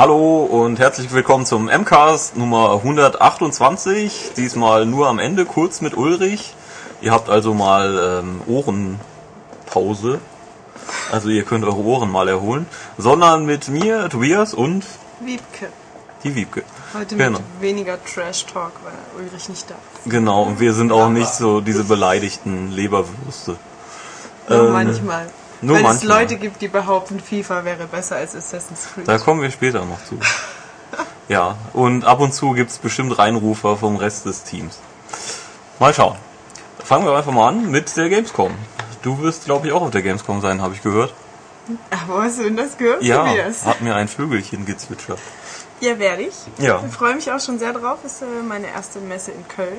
Hallo und herzlich willkommen zum MCAST Nummer 128. Diesmal nur am Ende, kurz mit Ulrich. Ihr habt also mal ähm, Ohrenpause. Also ihr könnt eure Ohren mal erholen. Sondern mit mir, Tobias und Wiebke. die Wiebke. Heute Genau. mit weniger Trash-Talk, weil Ulrich nicht da ist. Genau, und wir sind auch nicht so diese beleidigten Leberwürste. Nur Ähm, manchmal. Nur weil es manchmal. Leute gibt, die behaupten, FIFA wäre besser als Assassin's Creed. Da kommen wir später noch zu. Ja, und ab und zu gibt's bestimmt Reinrufer vom Rest des Teams. Mal schauen. Fangen wir einfach mal an mit der Gamescom. Du wirst, glaube ich, auch auf der Gamescom sein, habe ich gehört. Wo hast du denn das gehört, Ja, hat mir ein Vögelchen gezwitschert. Ja, werde ich. Ja. Ich freue mich auch schon sehr drauf. Ist äh, meine erste Messe in Köln.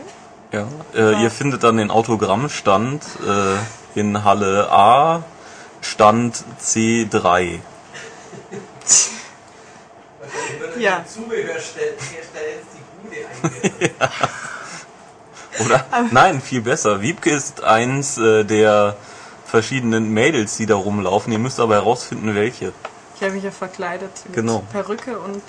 Ja. Äh, ihr findet dann den Autogrammstand äh, in Halle A, Stand C3. Ja. Eingegangen. Oder? Nein, viel besser. Wiebke ist eins äh, der verschiedenen Mädels, die da rumlaufen. Ihr müsst aber herausfinden, welche. Ich habe mich ja verkleidet mit Genau. Perücke und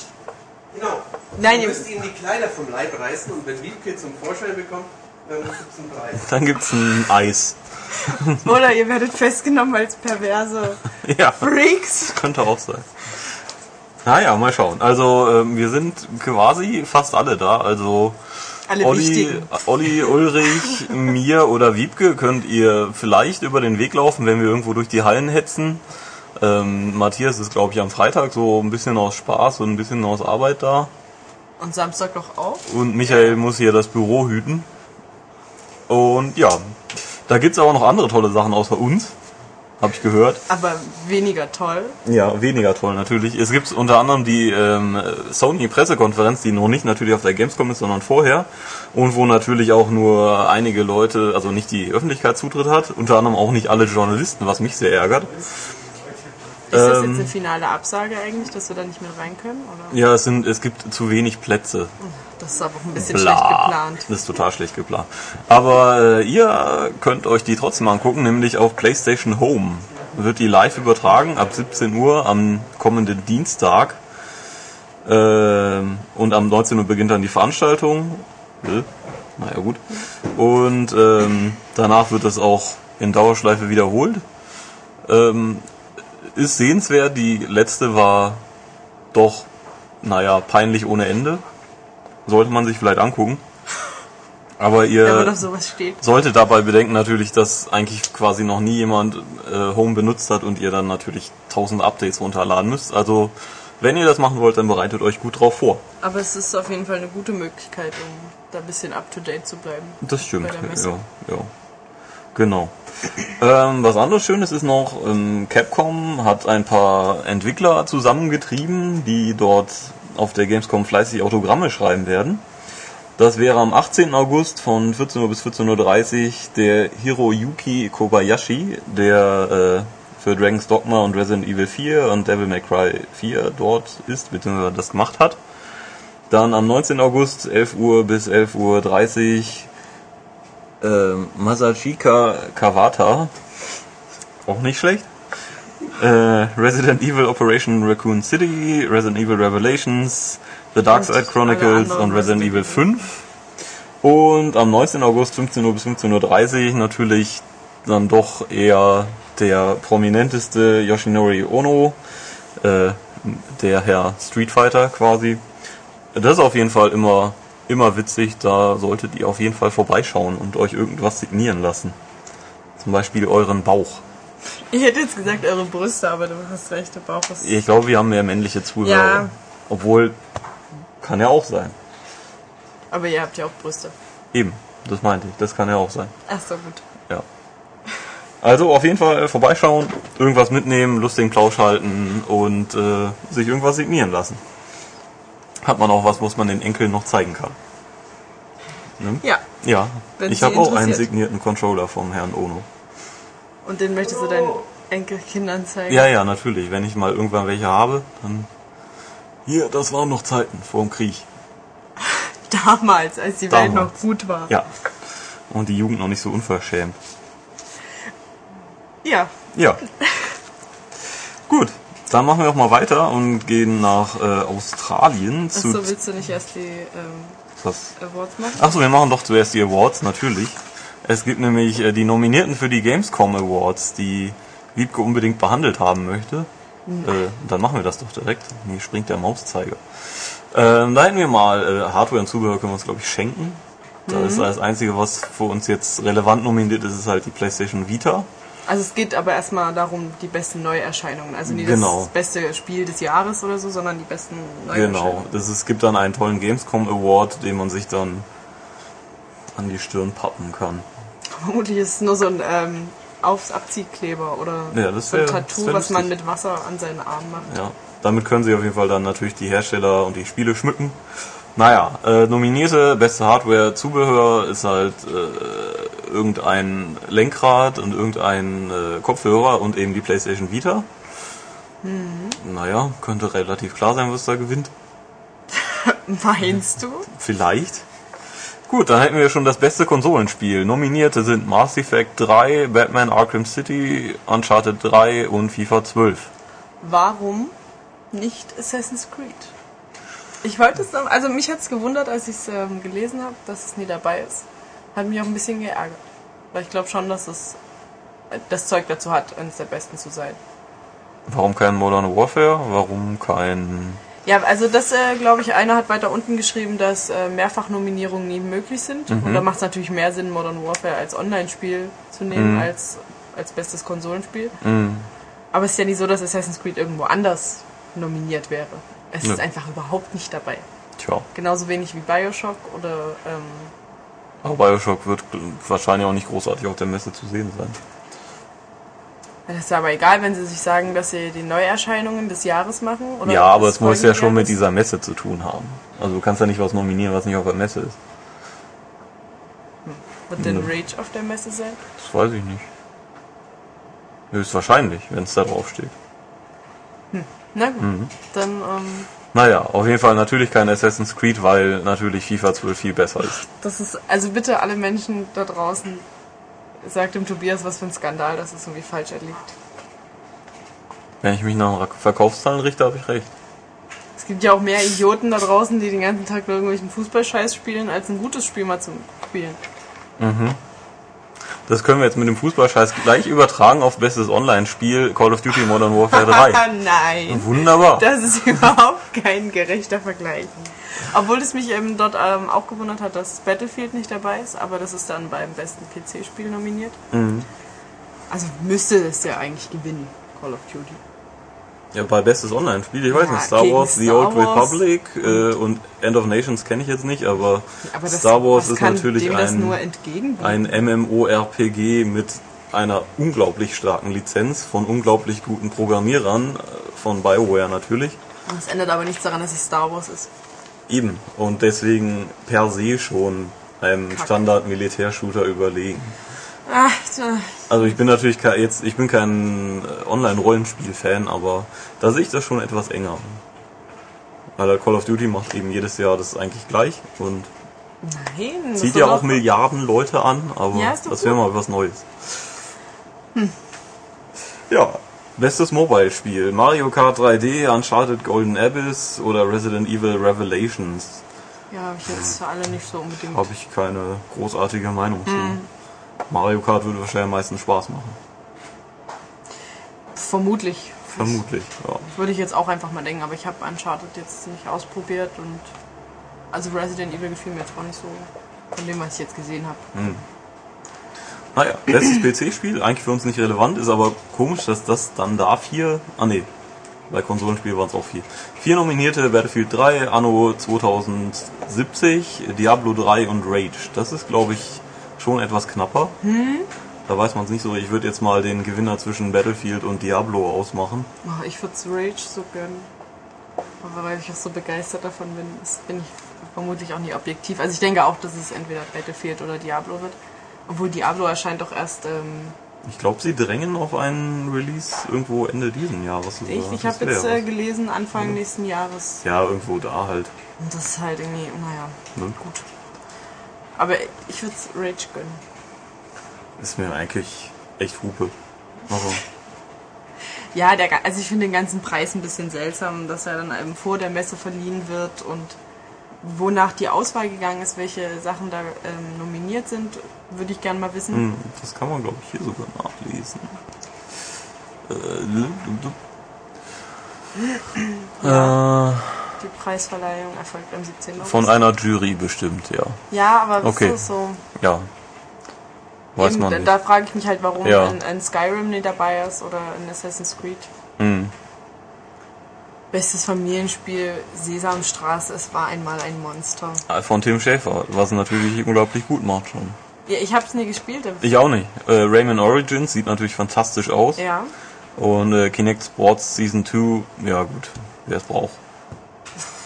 Genau. Nein, ihr ihr- müsst ihm die Kleider vom Leib reißen und wenn Wiebke zum Vorschein bekommt, dann gibt es gibt's ein Eis. oder ihr werdet festgenommen als perverse Ja. Freaks. Könnte auch sein. Naja, mal schauen. Also ähm, wir sind quasi fast alle da. Also Alle Olli, wichtigen. Olli, Ulrich, mir oder Wiebke könnt ihr vielleicht über den Weg laufen, wenn wir irgendwo durch die Hallen hetzen. Ähm, Matthias ist, glaube ich, am Freitag so ein bisschen aus Spaß und ein bisschen aus Arbeit da. Und Samstag doch auch. Und Michael muss hier das Büro hüten. Und ja, da gibt's aber noch andere tolle Sachen außer uns. Habe ich gehört. Aber weniger toll. Ja, weniger toll natürlich. Es gibt unter anderem die ähm, Sony Pressekonferenz, die noch nicht natürlich auf der Gamescom ist, sondern vorher. Und wo natürlich auch nur einige Leute, also nicht die Öffentlichkeit Zutritt hat. Unter anderem auch nicht alle Journalisten, was mich sehr ärgert. Ist das Ähm, jetzt eine finale Absage eigentlich, dass wir da nicht mehr rein können? Oder? Ja, es sind, es gibt zu wenig Plätze. Das ist aber auch ein bisschen schlecht Bla. geplant. Das ist total schlecht geplant. Aber äh, ihr könnt euch die trotzdem angucken, nämlich auf PlayStation Home. Wird die live übertragen ab 17 Uhr am kommenden Dienstag. Ähm, und am 19 Uhr beginnt dann die Veranstaltung. Äh, naja gut. Und ähm, danach wird es auch in Dauerschleife wiederholt. Ähm, ist sehenswert. Die letzte war doch, naja, peinlich ohne Ende. Sollte man sich vielleicht angucken. Aber ihr solltet dabei bedenken natürlich, dass eigentlich quasi noch nie jemand äh, Home benutzt hat und ihr dann natürlich tausend Updates runterladen müsst. Also wenn ihr das machen wollt, dann bereitet euch gut drauf vor. Aber es ist auf jeden Fall eine gute Möglichkeit, um da ein bisschen up to date zu bleiben. Das stimmt. Ja, ja. Genau. Ähm, was anderes Schönes ist noch, ähm, Capcom hat ein paar Entwickler zusammengetrieben, die dort auf der Gamescom fleißig Autogramme schreiben werden. Das wäre am 18. August von 14 Uhr bis 14.30 Uhr der Hiroyuki Kobayashi, der äh, für Dragon's Dogma und Resident Evil 4 und Devil May Cry 4 dort ist, beziehungsweise das gemacht hat. Dann am 19. August 11 Uhr bis 11.30 Uhr ähm, Masachika Kawata, auch nicht schlecht. Äh, Resident Evil Operation Raccoon City, Resident Evil Revelations, The Dark Side Chronicles und Resident Resident Evil 5. Und am 19. August 15 Uhr bis 15.30 Uhr natürlich dann doch eher der prominenteste Yoshinori Ono, äh, der Herr Street Fighter quasi. Das ist auf jeden Fall immer, immer witzig, da solltet ihr auf jeden Fall vorbeischauen und euch irgendwas signieren lassen. Zum Beispiel euren Bauch. Ich hätte jetzt gesagt eure Brüste, aber du hast recht, der Bauch ist... Ich glaube, wir haben mehr männliche Zuhörer. Ja. Obwohl, kann ja auch sein. Aber ihr habt ja auch Brüste. Eben, das meinte ich, das kann ja auch sein. Ach so, gut. Ja. Also auf jeden Fall vorbeischauen, irgendwas mitnehmen, lustigen Plausch halten und äh, sich irgendwas signieren lassen. Hat man auch was, was man den Enkeln noch zeigen kann. Ne? Ja, Ja, Wenn ich habe auch einen signierten Controller vom Herrn Ono. und den möchtest du deinen Enkelkindern zeigen. Ja, ja, natürlich. Wenn ich mal irgendwann welche habe, dann. Hier, das waren noch Zeiten vor dem Krieg. Damals, als die Welt Damals. noch gut war. Ja. Und die Jugend noch nicht so unverschämt. Ja. Ja. Gut. Dann machen wir auch mal weiter und gehen nach äh, Australien. Achso, willst du nicht erst die ähm? Awards machen? Achso, wir machen doch zuerst die Awards, natürlich. Es gibt nämlich äh, die Nominierten für die Gamescom Awards, die Wiebke unbedingt behandelt haben möchte. Äh, dann machen wir das doch direkt. Hier springt der Mauszeiger. Ähm, da hätten wir mal äh, Hardware und Zubehör können wir uns, glaube ich, schenken. Da ist das Einzige, was für uns jetzt relevant nominiert ist, ist halt die PlayStation Vita. Also es geht aber erstmal darum, die besten Neuerscheinungen. Also nicht Genau. das beste Spiel des Jahres oder so, sondern die besten Genau. Neuerscheinungen. Das, es gibt dann einen tollen Gamescom Award, den man sich dann an die Stirn pappen kann. Vermutlich ist es nur so ein ähm, Aufs Abziehkleber oder Ja, so ein Tattoo, was man mit Wasser an seinen Arm macht. Ja, damit können sie auf jeden Fall dann natürlich die Hersteller und die Spiele schmücken. Naja, äh, nominierte beste Hardware, Zubehör ist halt äh, irgendein Lenkrad und irgendein äh, Kopfhörer und eben die PlayStation Vita. Naja, könnte relativ klar sein, was da gewinnt. Meinst du? Vielleicht. Gut, dann hätten wir schon das beste Konsolenspiel. Nominierte sind Mass Effect 3, Batman Arkham City, Uncharted 3 und FIFA 12. Warum nicht Assassin's Creed? Ich wollte es noch, also mich hat es gewundert, als ich es ähm, gelesen habe, dass es nie dabei ist. Hat mich auch ein bisschen geärgert. Weil ich glaube schon, dass es das Zeug dazu hat, eines der besten zu sein. Warum kein Modern Warfare? Warum kein... Ja, also das, äh, glaube ich, einer hat weiter unten geschrieben, dass äh, Mehrfachnominierungen nie möglich sind. Und da macht es natürlich mehr Sinn, Modern Warfare als Online-Spiel zu nehmen, als, als bestes Konsolenspiel. Mm, Aber es ist ja nicht so, dass Assassin's Creed irgendwo anders nominiert wäre. Es Nö. ist einfach überhaupt nicht dabei. tja. Genauso wenig wie Bioshock oder ähm, Aber Bioshock wird wahrscheinlich auch nicht großartig auf der Messe zu sehen sein. das ist aber egal, wenn sie sich sagen, dass sie die Neuerscheinungen des Jahres machen. Ja, aber es muss ja schon mit dieser Messe zu tun haben. Also du kannst ja nicht was nominieren, was nicht auf der Messe ist. Wird denn. Rage auf der Messe sein? Das weiß ich nicht. Höchstwahrscheinlich, wenn es da drauf steht. Na gut, Mhm. dann ähm, Naja, auf jeden Fall natürlich kein Assassin's Creed, weil natürlich FIFA 12 viel besser ist. das ist, also bitte alle Menschen da draußen, sagt dem Tobias, was für ein Skandal, das ist irgendwie falsch erlebt. Wenn ich mich nach Verkaufszahlen richte, habe ich recht. Es gibt ja auch mehr Idioten da draußen, die den ganzen Tag nur irgendwelchen Fußballscheiß spielen, als ein gutes Spiel mal zu spielen. Das können wir jetzt mit dem Fußballscheiß gleich übertragen auf bestes Online-Spiel Call of Duty Modern Warfare 3. Ah, nein. Wunderbar. Das ist überhaupt kein gerechter Vergleich. Obwohl es mich ähm, dort ähm, auch gewundert hat, dass Battlefield nicht dabei ist, aber das ist dann beim besten PC-Spiel nominiert. Mhm. Also müsste es ja eigentlich gewinnen, Call of Duty. Ja, bei bestes Online-Spiel, ich weiß Ja, nicht, Star Wars, The Star Old Wars. Republic äh, und End of Nations kenne ich jetzt nicht, aber, Aber das, Star Wars ist natürlich ein, ein MMORPG mit einer unglaublich starken Lizenz von unglaublich guten Programmierern, äh, von BioWare natürlich. Das ändert aber nichts daran, dass es Star Wars ist. Eben. Und deswegen per se schon einem Kacke. Standard-Militärshooter überlegen. Ach, tja. Also ich bin natürlich jetzt, ich bin kein äh, Online-Rollenspiel-Fan, aber da sehe ich das schon etwas enger. Weil Call of Duty macht eben jedes Jahr das eigentlich gleich und nein. zieht ja auch Milliarden Leute an, aber Ja, das wäre mal was Neues. Ja, bestes Mobile-Spiel. Mario Kart 3D, Uncharted Golden Abyss oder Resident Evil Revelations. Ja, habe ich jetzt für alle nicht so unbedingt. Habe ich keine großartige Meinung zu. Hm. Mario Kart würde wahrscheinlich am meisten Spaß machen. Vermutlich. Vermutlich, ja. Würde ich jetzt auch einfach mal denken, aber ich habe Uncharted jetzt nicht ausprobiert und also Resident Evil gefiel mir jetzt auch nicht so von dem, was ich jetzt gesehen habe. Naja, letztes PC-Spiel, eigentlich für uns nicht relevant, ist aber komisch, dass das dann da vier. Ah ne, bei Konsolenspielen waren es auch vier. Vier nominierte Battlefield 3, Anno 2070, Diablo 3 und Rage. Das ist, glaube ich, schon etwas knapper. Da weiß man es nicht so. Ich würde jetzt mal den Gewinner zwischen Battlefield und Diablo ausmachen. Oh, ich würde Rage so gönnen. Aber weil ich auch so begeistert davon bin, bin ich vermutlich auch nie objektiv. Also ich denke auch, dass es entweder Battlefield oder Diablo wird. Obwohl Diablo erscheint doch erst. Ähm, Ich glaube, sie drängen auf einen Release irgendwo Ende diesen Jahres. sogar. ich habe jetzt äh, gelesen, Anfang nächsten Jahres. Ja, irgendwo da halt. Und das ist halt irgendwie, naja, Ne? gut. Aber ich würde Rage gönnen. Ist mir eigentlich echt Hupe. Also, Ja, der, also ich finde den ganzen Preis ein bisschen seltsam, dass er dann eben vor der Messe verliehen wird und wonach die Auswahl gegangen ist, welche Sachen da ähm, nominiert sind, würde ich gerne mal wissen. Hm, Das kann man, glaube ich, hier sogar nachlesen. Äh, äh, Die Preisverleihung erfolgt am 17. August. von einer Jury bestimmt, ja. Ja, aber Okay. das ist so. Ja. Weiß Eben, man nicht. da frage ich mich halt, warum Ja. ein, ein Skyrim nicht dabei ist oder ein Assassin's Creed. Hm. Bestes Familienspiel, Sesamstraße, es war einmal ein Monster. Von Tim Schäfer, was natürlich unglaublich gut macht schon. Ja, ich habe es nie gespielt. Ich auch nicht. Äh, Rayman Origins sieht natürlich fantastisch aus. Ja, Und äh, Kinect Sports Season 2, ja gut, wer es braucht.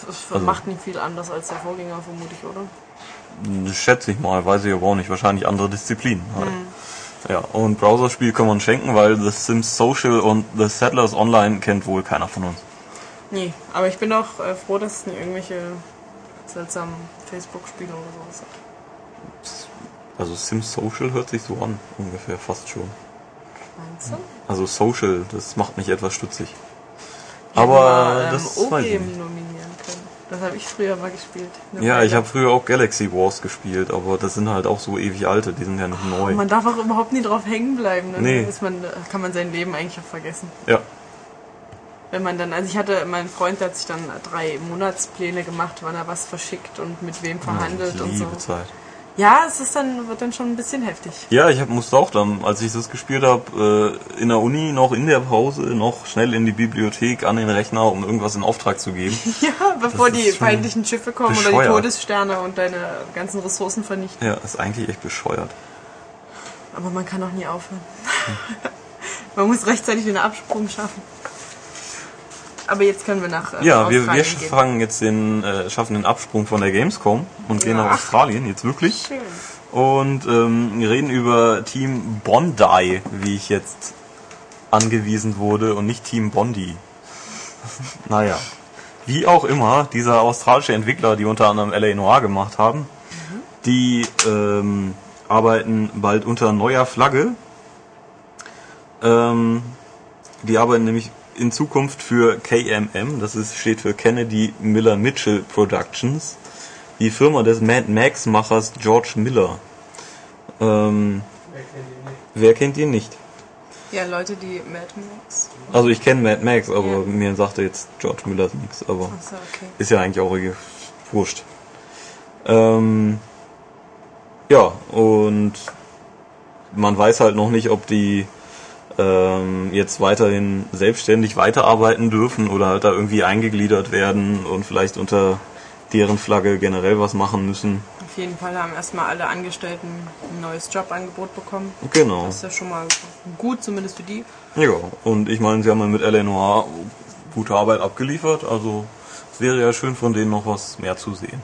Es Also- macht nicht viel anders als der Vorgänger, vermute ich, oder? Schätze ich mal, weiß ich aber auch nicht. Wahrscheinlich andere Disziplinen halt. Hm. Ja, und Browserspiel kann man schenken, weil The Sims Social und The Settlers Online kennt wohl keiner von uns. Nee, aber ich bin auch äh, froh, dass es nicht irgendwelche seltsamen Facebook-Spiele oder sowas hat. Also Sims Social hört sich so an, ungefähr, fast schon. Meinst du? Also Social, das macht mich etwas stutzig. Hätten Aber wir, ähm, das weiß ich nicht. Das habe ich früher mal gespielt. Ja, ich habe früher auch Galaxy Wars gespielt, aber das sind halt auch so ewig alte, die sind ja nicht neu. Man darf auch überhaupt nie drauf hängen bleiben. Ne? Nee. Dann Ist man, kann man sein Leben eigentlich auch vergessen. Ja, Wenn man dann, also ich hatte, mein Freund der hat sich dann drei Monatspläne gemacht, wann er was verschickt und mit wem verhandelt ja, und so. Zeit. Ja, es ist dann, wird dann schon ein bisschen heftig. Ja, ich hab, musste auch dann, als ich das gespielt habe, äh, in der Uni noch in der Pause noch schnell in die Bibliothek an den Rechner, um irgendwas in Auftrag zu geben. Ja, bevor Das die feindlichen Schiffe kommen oder die bescheuert. Todessterne und deine ganzen Ressourcen vernichten. Ja, ist eigentlich echt bescheuert. Aber man kann auch nie aufhören. man muss rechtzeitig den Absprung schaffen. Aber jetzt können wir nach äh, Ja, wir, wir fangen jetzt den, äh, schaffen den Absprung von der Gamescom und gehen Ja. nach Australien, jetzt wirklich. Schön. Und ähm, reden über Team Bondi, wie ich jetzt angewiesen wurde, und nicht Team Bondi. naja. Wie auch immer, dieser australische Entwickler, die unter anderem LA Noir gemacht haben, die ähm, arbeiten bald unter neuer Flagge. Ähm, die arbeiten nämlich in Zukunft für KMM, das ist, steht für Kennedy Miller Mitchell Productions, die Firma des Mad Max Machers George Miller. Ähm, Wer kennt ihn nicht? wer kennt ihn nicht? Ja, Leute, die Mad Max. Also ich kenne Mad Max, aber Ja. mir sagte jetzt George Miller nichts, aber Achso, okay. ist ja eigentlich auch irgendwie wurscht. Ähm, ja, und man weiß halt noch nicht, ob die ähm, jetzt weiterhin selbstständig weiterarbeiten dürfen oder halt da irgendwie eingegliedert werden und vielleicht unter deren Flagge generell was machen müssen. Auf jeden Fall haben erstmal alle Angestellten ein neues Jobangebot bekommen. Genau. Das ist ja schon mal gut, zumindest für die. Ja, und ich meine, sie haben ja mit L.A. Noir gute Arbeit abgeliefert, also es wäre ja schön von denen noch was mehr zu sehen.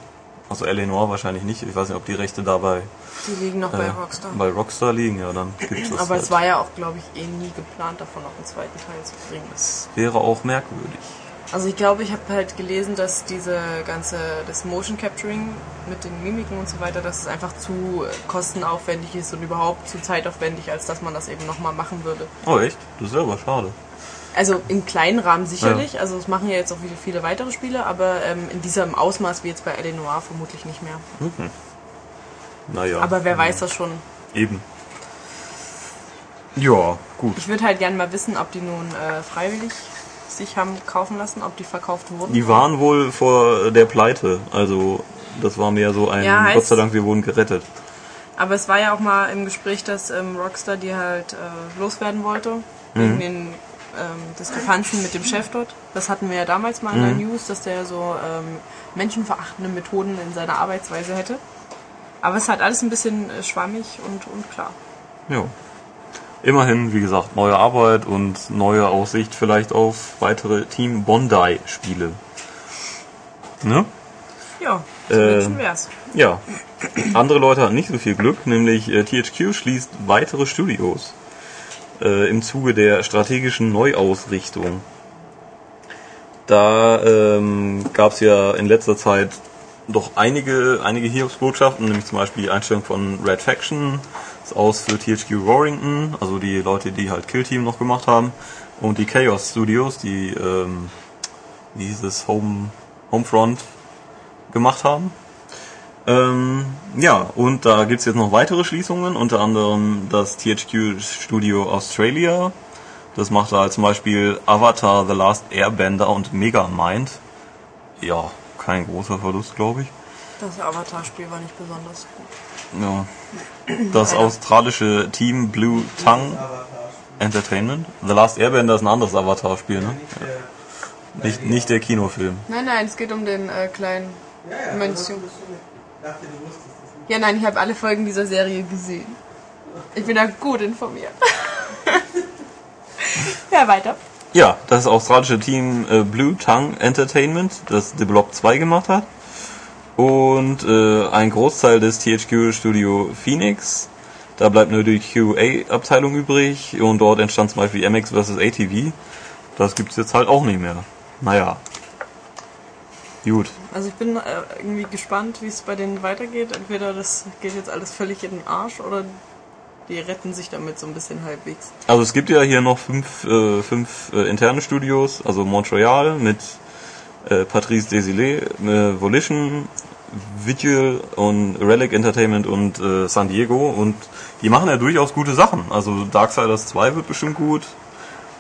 Also L.A. Noir wahrscheinlich nicht, ich weiß nicht, ob die Rechte dabei Die liegen noch bei äh, Rockstar. bei Rockstar liegen, ja, dann gibt's das Aber halt. es war ja auch, glaube ich, eh nie geplant, davon noch einen zweiten Teil zu bringen. Das wäre auch merkwürdig. Also ich glaube, ich habe halt gelesen, dass diese ganze, das Motion Capturing mit den Mimiken und so weiter, dass es einfach zu kostenaufwendig ist und überhaupt zu zeitaufwendig, als dass man das eben nochmal machen würde. Oh echt? Das ist aber schade. Also im kleinen Rahmen sicherlich, also es machen ja jetzt auch viele, viele weitere Spiele, aber ähm, in diesem Ausmaß wie jetzt bei L.A. Noir vermutlich nicht mehr. Naja. Aber wer weiß das schon. Eben. Ja, gut. Ich würde halt gerne mal wissen, ob die nun äh, freiwillig sich haben kaufen lassen, ob die verkauft wurden. Die waren wohl vor der Pleite, also das war mehr so ein, Ja, Gott sei Dank, wir wurden gerettet. Aber es war ja auch mal im Gespräch, dass ähm, Rockstar die halt äh, loswerden wollte, wegen den ähm, Diskrepanzen mit dem Chef dort. Das hatten wir ja damals mal in der News, dass der so ähm, menschenverachtende Methoden in seiner Arbeitsweise hätte. Aber es ist halt alles ein bisschen äh, schwammig und unklar. Ja. Immerhin, wie gesagt, neue Arbeit und neue Aussicht vielleicht auf weitere Team Bondi-Spiele. Ne? Ja, Äh, wär's. Ja. Andere Leute hatten nicht so viel Glück, nämlich äh, THQ schließt weitere Studios äh, im Zuge der strategischen Neuausrichtung. Da ähm, gab es ja in letzter Zeit doch einige, einige Hiobsbotschaften, nämlich zum Beispiel die Einstellung von Red Faction, ist aus für THQ Warrington, also die Leute, die halt Kill Team noch gemacht haben, und die Chaos Studios, die, ähm, wie hieß es, Home, Homefront gemacht haben. Ähm, ja, und da gibt's jetzt noch weitere Schließungen, unter anderem das THQ Studio Australia. Das macht da zum Beispiel Avatar, The Last Airbender und Megamind. Ja, kein großer Verlust, glaube ich. Das Avatar-Spiel war nicht besonders gut. Ja. Das australische Team Blue Tongue. Entertainment. The Last Airbender ist ein anderes Avatar-Spiel, ne? Nicht der, Nicht, nicht der Kinofilm. Nein, nein, es geht um den äh, kleinen. ja, ja, Mönch. Dachte, du wusstest das nicht. Ja, nein, ich habe alle Folgen dieser Serie gesehen. Ich bin da gut informiert. ja, weiter. Ja, das australische Team äh, Blue Tongue Entertainment, das The Blob 2 gemacht hat. Und äh, ein Großteil des THQ Studio Phoenix. Da bleibt nur die QA-Abteilung übrig und dort entstand zum Beispiel MX vs. ATV. Das gibt's jetzt halt auch nicht mehr. Naja. Gut. Also ich bin äh, irgendwie gespannt, wie es bei denen weitergeht. Entweder das geht jetzt alles völlig in den Arsch oder die retten sich damit so ein bisschen halbwegs. Also es gibt ja hier noch fünf, äh, fünf äh, interne Studios, also Montreal mit äh, Patrice Desilets, äh, Volition, Vigil und Relic Entertainment und San Diego und die machen ja durchaus gute Sachen. Also Darksiders 2 wird bestimmt gut,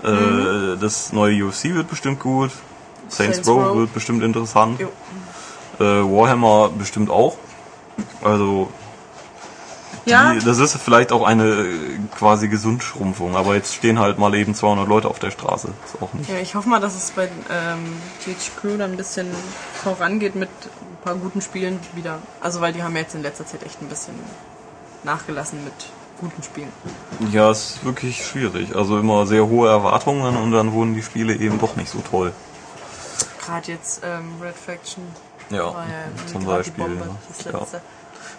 äh, das neue UFC wird bestimmt gut, Saints, Saints Row Row. wird bestimmt interessant, Jo. Äh, Warhammer bestimmt auch. Also Ja, die, das ist vielleicht auch eine äh, quasi Gesundschrumpfung, aber jetzt stehen halt mal eben 200 Leute auf der Straße. Ist auch nicht. ja, ich hoffe mal, dass es bei ähm, THQ dann ein bisschen vorangeht mit ein paar guten Spielen wieder. Also weil die haben jetzt in letzter Zeit echt ein bisschen nachgelassen mit guten Spielen. Ja, es ist wirklich schwierig. Also immer sehr hohe Erwartungen und dann wurden die Spiele eben doch nicht so toll. Gerade jetzt ähm, Red Faction Ja, war ja zum Beispiel. Bombe, ja.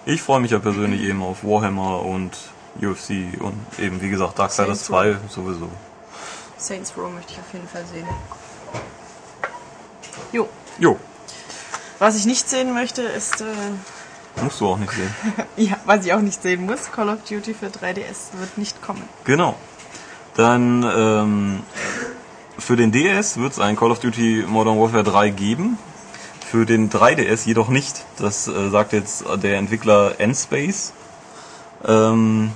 Ich freue mich ja persönlich eben auf Warhammer und UFC und eben wie gesagt Darksiders Saints Row. 2 sowieso. Saints Row möchte ich auf jeden Fall sehen. Jo. Jo, Was ich nicht sehen möchte, ist, äh, musst du auch nicht sehen. ja, was ich auch nicht sehen muss, Call of Duty für 3DS wird nicht kommen. Genau. Dann ähm, für den DS wird es ein Call of Duty Modern Warfare 3 geben. Für den 3DS jedoch nicht. Das äh, sagt jetzt der Entwickler N-Space. Ähm,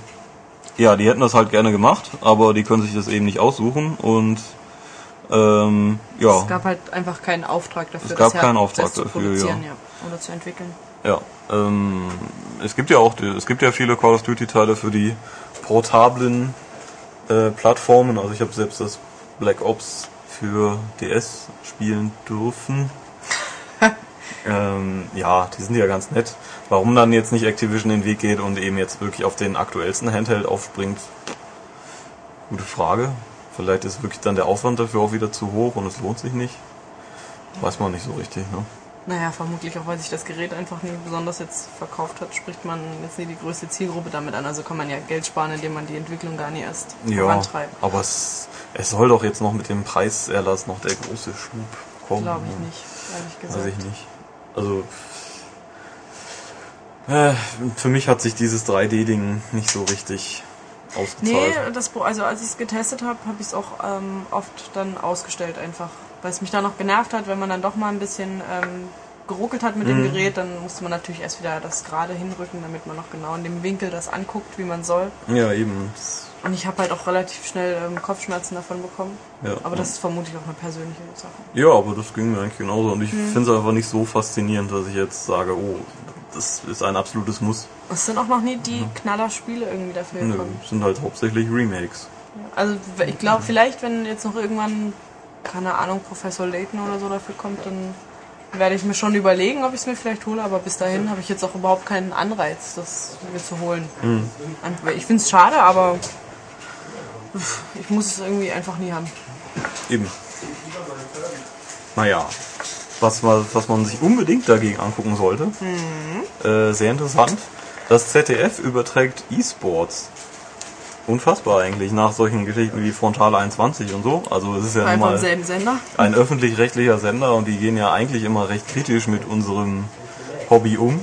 ja, die hätten das halt gerne gemacht, aber die können sich das eben nicht aussuchen und ähm, ja, Es gab halt einfach keinen Auftrag dafür, Es gab keinen Auftrag dafür, produzieren, ja. ja. Oder zu entwickeln. ja. Ähm, es gibt ja auch, es gibt ja viele Call of Duty Teile für die portablen äh, Plattformen. Also ich habe selbst das Black Ops für DS spielen dürfen. Ähm, ja, die sind ja ganz nett. Warum dann jetzt nicht Activision den Weg geht und eben jetzt wirklich auf den aktuellsten Handheld aufspringt? Gute Frage. Vielleicht ist wirklich dann der Aufwand dafür auch wieder zu hoch und es lohnt sich nicht. Weiß man nicht so richtig, ne? Naja, vermutlich auch, weil sich das Gerät einfach nicht besonders jetzt verkauft hat, spricht man jetzt nicht die größte Zielgruppe damit an. Also kann man ja Geld sparen, indem man die Entwicklung gar nicht erst Ja, vorantreibt. aber es, es soll doch jetzt noch mit dem Preiserlass noch der große Schub kommen. Glaube ich nicht, ehrlich gesagt. Weiß ich nicht. Also äh, für mich hat sich dieses 3D-Ding nicht so richtig Nee, ausgezahlt. das, Pro- also als ich es getestet habe, habe ich es auch ähm, oft dann ausgestellt einfach. Weil es mich dann noch genervt hat, wenn man dann doch mal ein bisschen ähm, geruckelt hat mit dem Mhm. Gerät, dann musste man natürlich erst wieder das gerade hinrücken, damit man noch genau in dem Winkel das anguckt, wie man soll. Ja, eben. Das- Und ich habe halt auch relativ schnell ähm, Kopfschmerzen davon bekommen. Ja, Aber ja. das ist vermutlich auch eine persönliche Sache. ja, aber das ging mir eigentlich genauso. Und ich Mhm. finde es einfach nicht so faszinierend, dass ich jetzt sage, oh, das ist ein absolutes Muss. Es sind auch noch nie die Knallerspiele irgendwie dafür Nö, gekommen. es sind halt hauptsächlich Remakes. Also ich glaube, vielleicht, wenn jetzt noch irgendwann, keine Ahnung, Professor Layton oder so dafür kommt, dann werde ich mir schon überlegen, ob ich es mir vielleicht hole. Aber bis dahin habe ich jetzt auch überhaupt keinen Anreiz, das mir zu holen. Einfach- Ich finde es schade, aber ich muss es irgendwie einfach nie haben. Eben. Naja, was, man- was man sich unbedingt dagegen angucken sollte, äh, sehr interessant, das ZDF überträgt E-Sports. Unfassbar eigentlich, nach solchen Geschichten wie Frontale 21 und so. Also es ist ja Einfach mal ein öffentlich-rechtlicher Sender und die gehen ja eigentlich immer recht kritisch mit unserem Hobby um.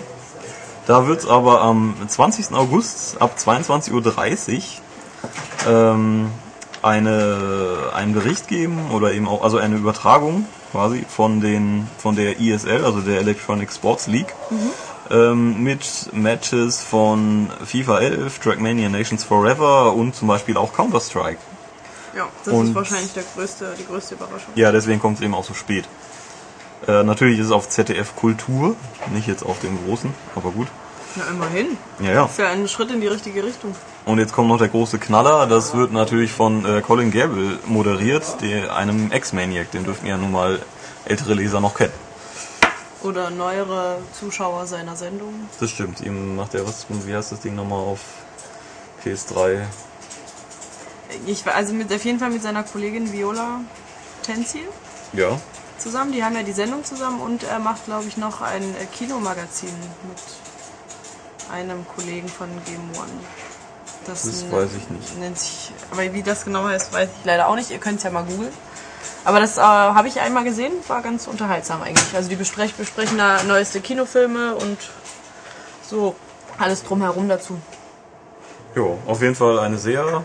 Da wird es aber am 20. August ab 22.30 Uhr ähm, eine, einen Bericht geben oder eben auch, also eine Übertragung quasi von den, von der ESL, also der Electronic Sports League, ähm, mit Matches von FIFA 11, Trackmania Nations Forever und zum Beispiel auch Counter-Strike. Ja, das Und- ist wahrscheinlich der größte, die größte Überraschung. Ja, deswegen kommt es eben auch so spät. Äh, natürlich ist es auf ZDF Kultur, nicht jetzt auf dem großen, aber gut. Na, immerhin. Ja, ja. Ist ja ein Schritt in die richtige Richtung. Und jetzt kommt noch der große Knaller, das wird natürlich von äh, Colin Gable moderiert, der, einem Ex-Maniac, den dürften ja nun mal ältere Leser noch kennen. Oder neuere Zuschauer seiner Sendung. Das stimmt, ihm macht er was, wie heißt das Ding nochmal auf PS3? Ich, also mit, auf jeden Fall mit seiner Kollegin Viola Tenzil Ja. zusammen. Die haben ja die Sendung zusammen und er macht, glaube ich, noch ein äh, Kinomagazin mit einem Kollegen von Game One. Das n- weiß ich nicht. Nennt sich, aber wie das genau heißt, weiß ich leider auch nicht. Ihr könnt es ja mal googeln. Aber das äh, habe ich einmal gesehen, war ganz unterhaltsam eigentlich. Also die besprech, besprechen da neueste Kinofilme und so alles drumherum dazu. Jo, auf jeden Fall eine sehr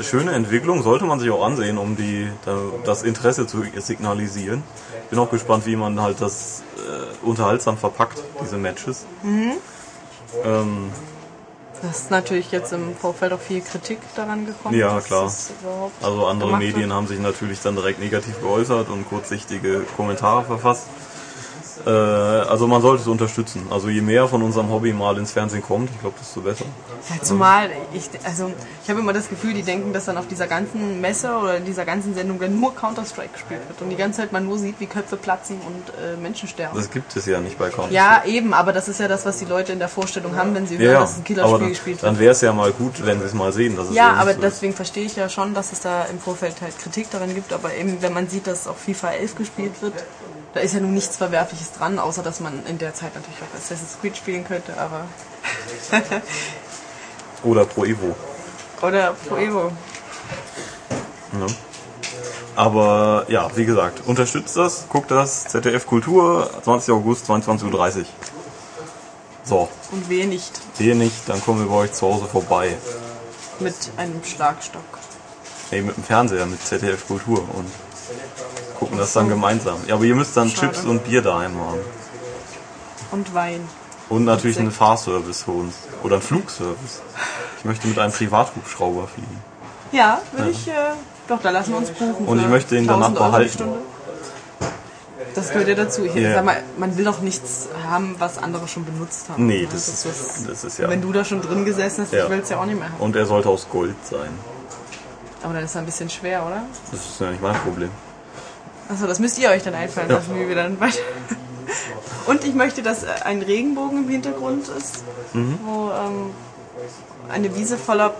schöne Entwicklung, sollte man sich auch ansehen, um die, da, das Interesse zu signalisieren. Bin auch gespannt, wie man halt das äh, unterhaltsam verpackt, diese Matches. Ähm, Das ist natürlich jetzt im Vorfeld auch viel Kritik daran gekommen. Ja, klar. also andere Medien wird. haben sich natürlich dann direkt negativ geäußert und kurzsichtige Kommentare verfasst. Äh, also man sollte es unterstützen. Also je mehr von unserem Hobby mal ins Fernsehen kommt, ich glaube, desto besser. Ja, zumal, ich, also, ich habe immer das Gefühl, die denken, dass dann auf dieser ganzen Messe oder in dieser ganzen Sendung dann nur Counter-Strike gespielt wird und die ganze Zeit man nur sieht, wie Köpfe platzen und äh, Menschen sterben. Das gibt es ja nicht bei Counter. ja, eben, aber das ist ja das, was die Leute in der Vorstellung haben, wenn sie hören, ja, dass ein Killerspiel dann, gespielt dann wird. wäre es ja mal gut, wenn sie es mal sehen. Dass es Ja, aber so deswegen verstehe ich ja schon, dass es da im Vorfeld halt Kritik daran gibt, aber eben, wenn man sieht, dass auch FIFA 11 gespielt wird, da ist ja nun nichts Verwerfliches dran, außer dass man in der Zeit natürlich auch Assassin's Creed spielen könnte, aber... Oder Pro Evo. Oder Pro Evo. Ne? Aber ja, wie gesagt, unterstützt das, guckt das, ZDF Kultur, 20. August, 22.30 Uhr. So, Und wehe nicht sehe nicht, dann kommen wir bei euch zu Hause vorbei. mit einem Schlagstock. Nee, mit dem Fernseher, mit ZDF Kultur und gucken das dann gemeinsam. Ja, aber ihr müsst dann Schade. Chips und Bier daheim haben. Und Wein. Und natürlich Sekt. einen Fahrservice für uns. Oder einen Flugservice. Ich möchte mit einem Privathubschrauber fliegen. Ja, würde ich. Äh, doch, da lassen wir uns buchen. Und ich möchte ihn danach 1000 Euro die behalten. Das gehört ja dazu. Ich Ja. sag mal, man will doch nichts haben, was andere schon benutzt haben. Nee, Ja, das ist, das ist ja. Wenn du da schon drin gesessen hast, Ja. ich will es ja auch nicht mehr haben. Und er sollte aus Gold sein. Aber dann ist er ein bisschen schwer, oder? Das ist ja nicht mein Problem. Achso, das müsst ihr euch dann einfallen Ja. lassen, wie wir dann weiter. Und ich möchte, dass äh, ein Regenbogen im Hintergrund ist, Mhm. wo ähm, eine Wiese voller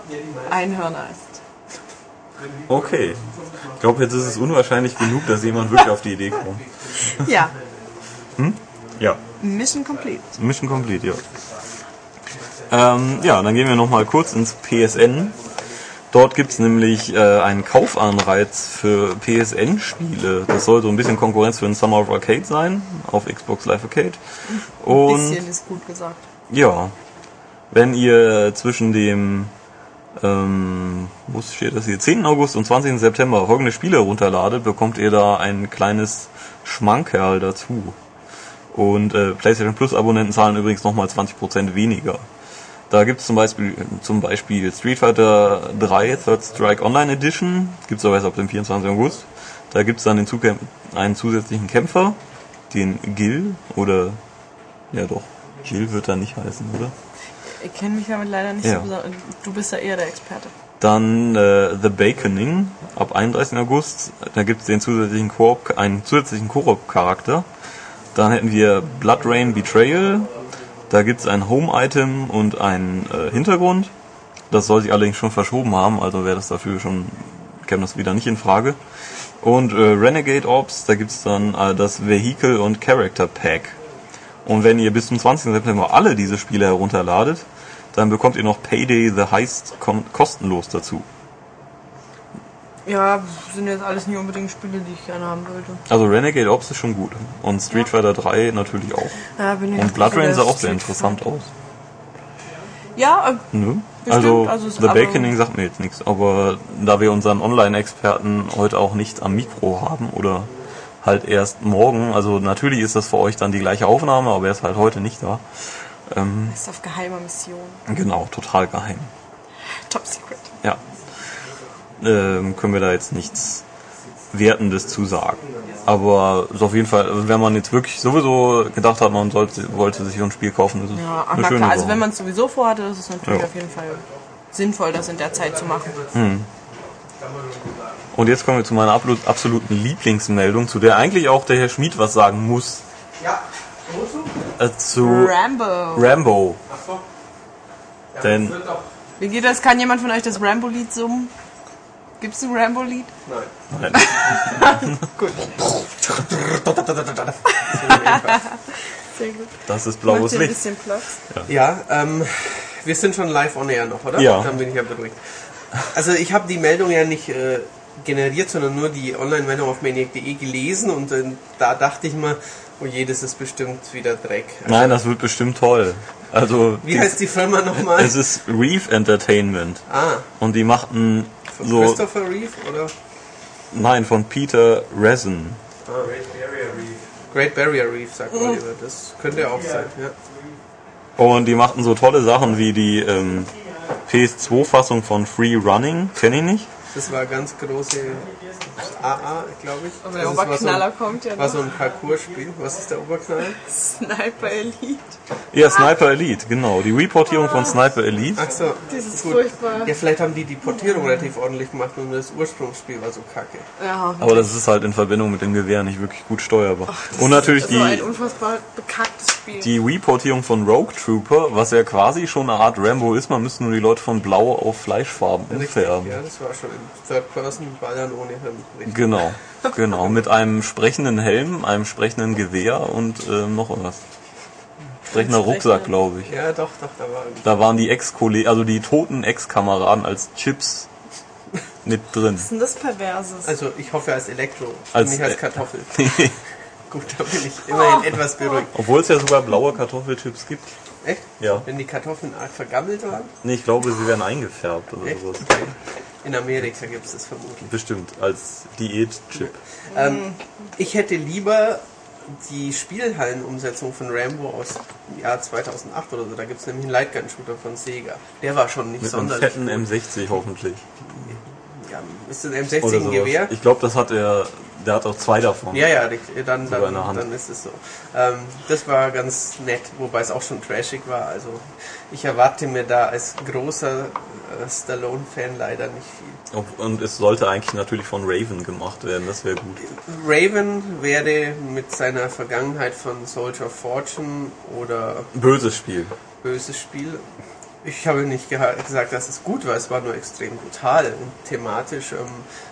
Einhörner ist. Okay. Ich glaube, jetzt ist es unwahrscheinlich genug, dass jemand wirklich auf die Idee kommt. Ja, Ja. Mission complete. Mission complete, ja. Ähm, ja, dann gehen wir nochmal kurz ins PSN. Dort gibt's nämlich äh, einen Kaufanreiz für PSN-Spiele. Das soll so ein bisschen Konkurrenz für den Summer of Arcade sein, auf Xbox Live Arcade. Und Bisschen ist gut gesagt. ja, wenn ihr zwischen dem ähm, wo steht das hier, 10. August und 20. September folgende Spiele runterladet, bekommt ihr da ein kleines Schmankerl dazu. Und äh, PlayStation Plus Abonnenten zahlen übrigens nochmal 20% weniger. Da gibt's zum Beispiel, zum Beispiel Street Fighter 3 Third Strike Online Edition, gibt's aber erst ab dem 24. August. Da gibt's dann den Zukämp einen zusätzlichen Kämpfer, den Gil, oder, ja doch, Gil wird er nicht heißen, oder? Ich kenne mich damit leider nicht Ja. so besonders. Du bist ja eher der Experte. Dann äh, The Baconing ab 31. August. Da gibt's den zusätzlichen Koop, einen zusätzlichen Koop-Charakter. Dann hätten wir Blood Rain Betrayal. Da gibt's ein Home-Item und einen äh, Hintergrund. Das soll sich allerdings schon verschoben haben, also wäre das dafür schon, käme das wieder nicht in Frage. Und äh, Renegade Ops, da gibt's dann äh, das Vehicle und Character Pack. Und wenn ihr bis zum 20. September alle diese Spiele herunterladet, dann bekommt ihr noch Payday the Heist kostenlos dazu. Ja, sind jetzt alles nicht unbedingt Spiele, die ich gerne haben wollte. Also Renegade Ops ist schon gut. Und Street Fighter 3 natürlich auch. Ja, bin ich Und Blood Rain sah auch sehr interessant aus. Ja, äh, Nö. Bestimmt, Also, also The Baconing sagt mir jetzt nichts, aber da wir unseren Online-Experten heute auch nicht am Mikro haben oder halt erst morgen, also natürlich ist das für euch dann die gleiche Aufnahme, aber er ist halt heute nicht da. Ähm, ist auf geheimer Mission. genau, total geheim. Top Secret. Ähm, können wir da jetzt nichts Wertendes zu sagen. Aber ist auf jeden Fall, also wenn man jetzt wirklich sowieso gedacht hat, man sollte, wollte sich so ein Spiel kaufen, ist es Ja, ach, eine schöne klar, also wenn man es sowieso vorhatte, ist es natürlich Ja. auf jeden Fall sinnvoll, das in der Zeit zu machen. Und jetzt kommen wir zu meiner absolut- absoluten Lieblingsmeldung, zu der eigentlich auch der Herr Schmid was sagen muss. Ja, wozu? Äh, zu Rambo. Rambo. Achso. Ja, Denn-. Wie geht das? Kann jemand von euch das Rambo-Lied summen? Gibt's ein Rambo-Lied? Nein. Nein, Gut. Sehr gut. das ist Macht blaues ihr ein Licht. bisschen Platz. Ja, ähm, wir sind schon live on air noch, oder? Ja. Dann bin ich ja beruhigt. Also ich habe die Meldung ja nicht äh, generiert, sondern nur die Online-Meldung auf maniac.de gelesen und äh, da dachte ich mir, oh je, das ist bestimmt wieder Dreck. Also, Nein, das wird bestimmt toll. Also, Wie heißt die Firma nochmal? es ist Reef Entertainment. Ah, Und die machten von so, Christopher Reeve oder? nein, von Peter Resin. Ah, Great Barrier Reef, sagt Oliver. Das könnte auch sein, ja. Und die machten so tolle Sachen wie die ähm, PS2-Fassung von Free Running. Kenn ich nicht. Das war ganz große AA, glaube ich. Aber der es war so Oberknaller ein- kommt ja War noch. so ein Parcours-Spiel. Was ist der Oberknaller? Sniper Elite. Ja, Sniper Elite, genau. Die Reportierung von Sniper Elite. Ach so. Das ist gut. furchtbar. Ja, vielleicht haben die die Portierung relativ ordentlich gemacht und das Ursprungsspiel war so kacke. Ja, Aber das ist halt in Verbindung mit dem Gewehr nicht wirklich gut steuerbar. Und natürlich so ein die, unfassbar bekacktes Spiel. die Reportierung von Rogue Trooper, was ja quasi schon eine Art Rambo ist. Man müsste nur die Leute von Blau auf Fleischfarben umfärben. Ja, das war schon Third Person, Ballern ohne Hirn. Richtig. Genau, genau. Mit einem sprechenden Helm, einem sprechenden Gewehr und ähm, noch was. Sprechender Rucksack, glaube ich. Ja, doch, doch, da war Da waren die Ex-Kollegen, also die toten Ex-Kameraden als Chips mit drin. Was ist denn das Perverses? Also ich hoffe als Elektro, Als- nicht als äh, Kartoffel. Gut, da bin ich immerhin etwas beruhigt. Obwohl es ja sogar blaue Kartoffelchips gibt. Echt? Ja. Wenn die Kartoffeln arg vergammelt waren? Nee, ich glaube, sie werden eingefärbt oder Echt? sowas. In Amerika gibt es das vermutlich. Bestimmt, als Diät-Chip. Ähm, ich hätte lieber die Spielhallenumsetzung von Rambo aus dem Jahr 2008 oder so. Da gibt es nämlich einen Lightgun-Shooter von Sega. Der war schon nicht Mit einem sonderlich. fetten M60 hoffentlich. Ja, ist ein M60 Oder ein. Gewehr? Ich glaube, das hat er, der hat auch zwei davon. Ja, ja, dann, dann, dann ist es so. Ähm, das war ganz nett, wobei es auch schon trashig war. Also ich erwarte mir da als großer äh, Stallone-Fan leider nicht viel. Ob- Und es sollte eigentlich natürlich von Raven gemacht werden, das wäre gut. Raven werde mit seiner Vergangenheit von Soldier of Fortune oder Böses Spiel. böses Spiel. Ich habe nicht gesagt, dass es gut war, es war nur extrem brutal und thematisch ähm,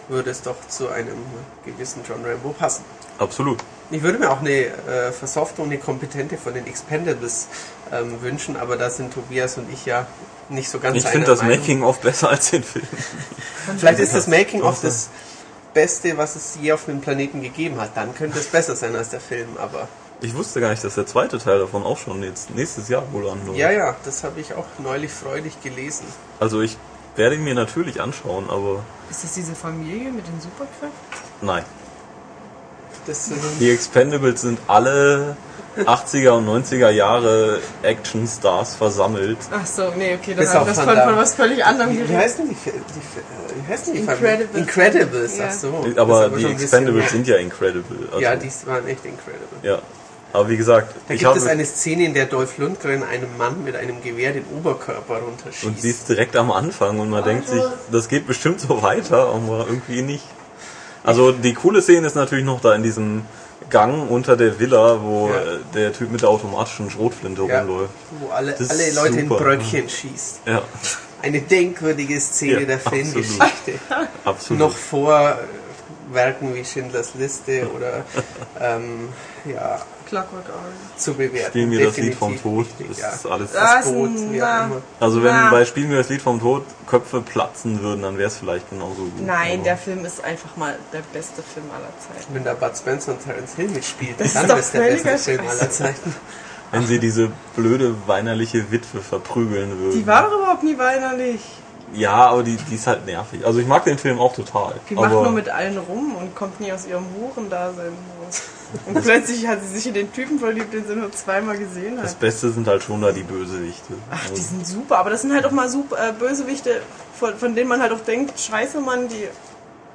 würde es doch zu einem gewissen John Rambo passen. Absolut. Ich würde mir auch eine äh, Versoftung, eine kompetente von den Expendables ähm, wünschen, aber da sind Tobias und ich ja nicht so ganz Ich finde das. Making-of besser als den Film. Vielleicht ist das Making-of das Beste, was es je auf dem Planeten gegeben hat. Dann könnte es besser sein als der Film, aber Ich wusste gar nicht, dass der zweite Teil davon auch schon jetzt nächstes Jahr wohl anläuft. ja, ja, das habe ich auch neulich freudig gelesen. Also ich werde ihn mir natürlich anschauen, aber Ist das diese Familie mit den Superkräften? nein. Das sind Die Expendables sind alle 80er und 90er Jahre Action-Stars versammelt. Ach so, nee, okay, dann das Van von, Damme. von was völlig anderem Wie, wie geredet. heißen die, die, wie heißen die Incredibles. Familie? Incredibles, Ja. ach so. Aber schon die Expendables sind ja incredible. Also, Ja, die waren echt incredible. ja. Aber wie gesagt, Da ich gibt es eine Szene, in der Dolph Lundgren einem Mann mit einem Gewehr den Oberkörper runterschießt. und sie ist direkt am Anfang und man denkt sich, das geht bestimmt so weiter, aber irgendwie nicht. Also die coole Szene ist natürlich noch da in diesem Gang unter der Villa, wo Ja. äh, der Typ mit der automatischen Schrotflinte ja, rumläuft. wo alle, alle Leute in super. Bröckchen schießt. Ja, Eine denkwürdige Szene Ja, der. Filmgeschichte. absolut. Noch vor äh, Werken wie Schindlers Liste oder ähm, ja, Clockwork Orange. zu bewerten. Spiel mir das Lied vom Tod. richtig, Das ja. ist alles. Das Das Boot, wie auch na. Also wenn Na. bei Spiel mir das Lied vom Tod Köpfe platzen würden, dann wäre es vielleicht genauso gut. Nein, Aber- der Film ist einfach mal der beste Film aller Zeiten. Wenn da Bud Spencer und Terence Hill mitspielt, Das ist dann doch ist der beste Film Scheiß. aller Zeiten. wenn sie diese blöde weinerliche Witwe verprügeln würden. Die war doch überhaupt nie weinerlich. ja, aber die, die ist halt nervig. Also ich mag den Film auch total. Die macht nur mit allen rum und kommt nie aus ihrem Hurendasein raus. Und plötzlich hat sie sich in den Typen verliebt, den sie nur zweimal gesehen das hat. Beste sind halt schon da die Bösewichte. Ach, die Also, sind super, aber das sind halt auch mal super äh, Bösewichte, von, von denen man halt auch denkt, scheiße Mann, die, die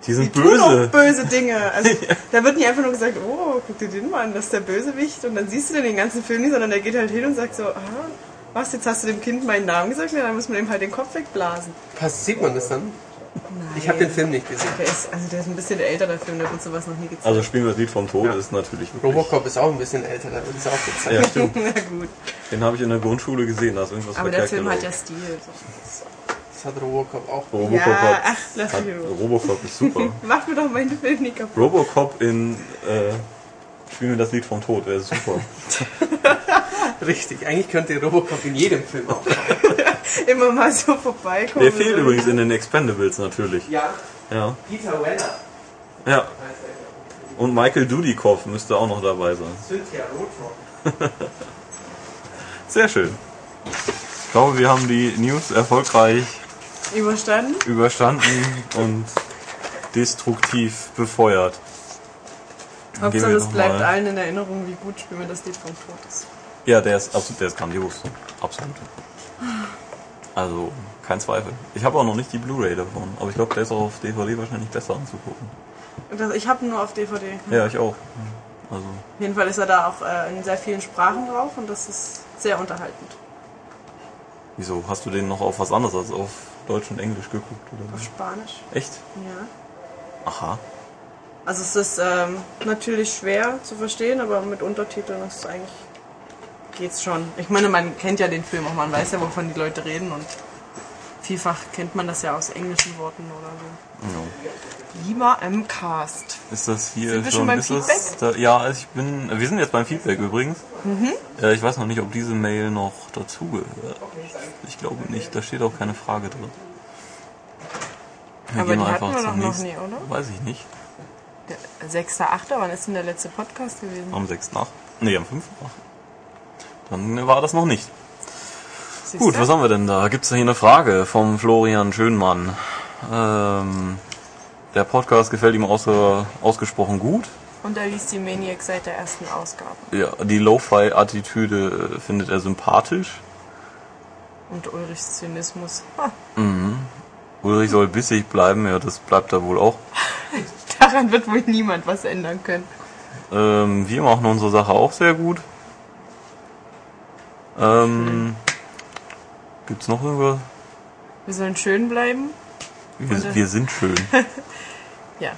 die sind tun auch böse. böse Dinge. Also da wird nicht einfach nur gesagt, oh, guck dir den mal an, das ist der Bösewicht und dann siehst du den den ganzen Film nicht, sondern der geht halt hin und sagt so, aha, was, jetzt hast du dem Kind meinen Namen gesagt? Ja, dann muss man ihm halt den Kopf wegblasen. Pass, sieht man das dann? Nein. Ich habe den Film nicht gesehen. Der ist, also der ist ein bisschen älter, der Film, der wird sowas noch nie gezeigt. Also spielen wir das Lied vom Tod, Ja. ist natürlich wirklich... Robocop ist auch ein bisschen älter, da wird es auch gezeigt. Ja, stimmt. Na gut. Den habe ich in der Grundschule gesehen, da ist irgendwas Aber der Film hat ja. Stil. Das hat Robocop auch. Robocop Ja, hat, ach, lass hat, mich. Robocop ist super. Mach mir doch meinen Film nicht kaputt. Robocop in äh, Spielen wir das Lied vom Tod, wäre super. Richtig, eigentlich könnte Robocop in jedem Film auch. Immer mal so vorbeikommen. Der fehlt übrigens in den Expendables natürlich. Ja, Ja. Peter Weller. Ja. Und Michael Dudikoff müsste auch noch dabei sein. Cynthia Rothrock. Sehr schön. Ich glaube, wir haben die News erfolgreich Überstanden? überstanden und destruktiv befeuert. Hauptsache es bleibt allen in Erinnerung, wie gut Spielen wir das Lied vom Tod ist. Ja, der ist absolut, der ist grandios. Absolut. Also, kein Zweifel. Ich habe auch noch nicht die Blu-ray davon, aber ich glaube, der ist auch auf DVD wahrscheinlich besser anzugucken. Das- Ich habe nur auf DVD. Ja, ich auch. Also, Auf jeden Fall ist er da auch äh, in sehr vielen Sprachen drauf und das ist sehr unterhaltend. wieso? Hast du den noch auf was anderes als auf Deutsch und Englisch geguckt? Oder? Auf Spanisch, Echt? ja. Aha. Also es ist ähm, natürlich schwer zu verstehen, aber mit Untertiteln ist es eigentlich geht's schon. Ich meine, man kennt ja den Film auch, man weiß ja, wovon die Leute reden und vielfach kennt man das ja aus englischen Worten oder so. Ja. Lieber im Cast. Ist das hier Sind wir schon, beim das da, ja, ich bin wir sind jetzt beim Feedback übrigens. Mhm. Äh, ich weiß noch nicht, ob diese Mail noch dazugehört. Ich glaube nicht, da steht auch keine Frage drin. Wir Aber gehen die einfach hatten wir zum nächsten. nie, oder? Weiß ich nicht. Der 6.8., wann ist denn der letzte Podcast gewesen? Am 6. nach. Nee, am 5. Dann war das noch nicht. Siehst Gut, was haben wir denn da? Gibt es da hier eine Frage vom Florian Schönmann? Ähm, der Podcast gefällt ihm außer, ausgesprochen gut. Und er liest die Maniac seit der ersten Ausgabe. Ja, die Lo-Fi-Attitüde äh, findet er sympathisch. Und Ulrichs Zynismus. Ha, Ulrich soll bissig bleiben, ja, das bleibt er wohl auch. daran wird wohl niemand was ändern können. Ähm, wir machen unsere Sache auch sehr gut. Ähm, gibt's noch irgendwas? Wir sollen schön bleiben. Wir, wir sind schön. Ja,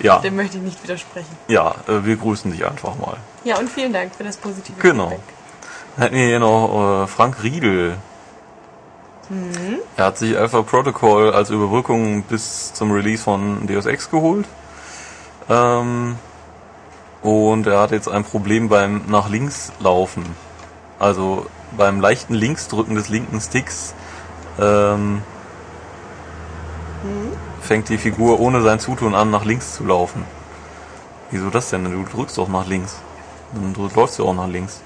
Ja, dem möchte ich nicht widersprechen. ja, äh, wir grüßen dich einfach mal. Ja, und vielen Dank für das positive Genau. Feedback. Dann hätten wir hier noch äh, Frank Riedel. Er hat sich Alpha Protocol als Überbrückung bis zum Release von Deus Ex geholt. Ähm, und er hat jetzt ein Problem beim nach links laufen. Also beim leichten Linksdrücken des linken Sticks ähm, fängt die Figur ohne sein Zutun an, nach links zu laufen. Wieso das denn? Du drückst doch nach links. Dann läufst du auch nach links.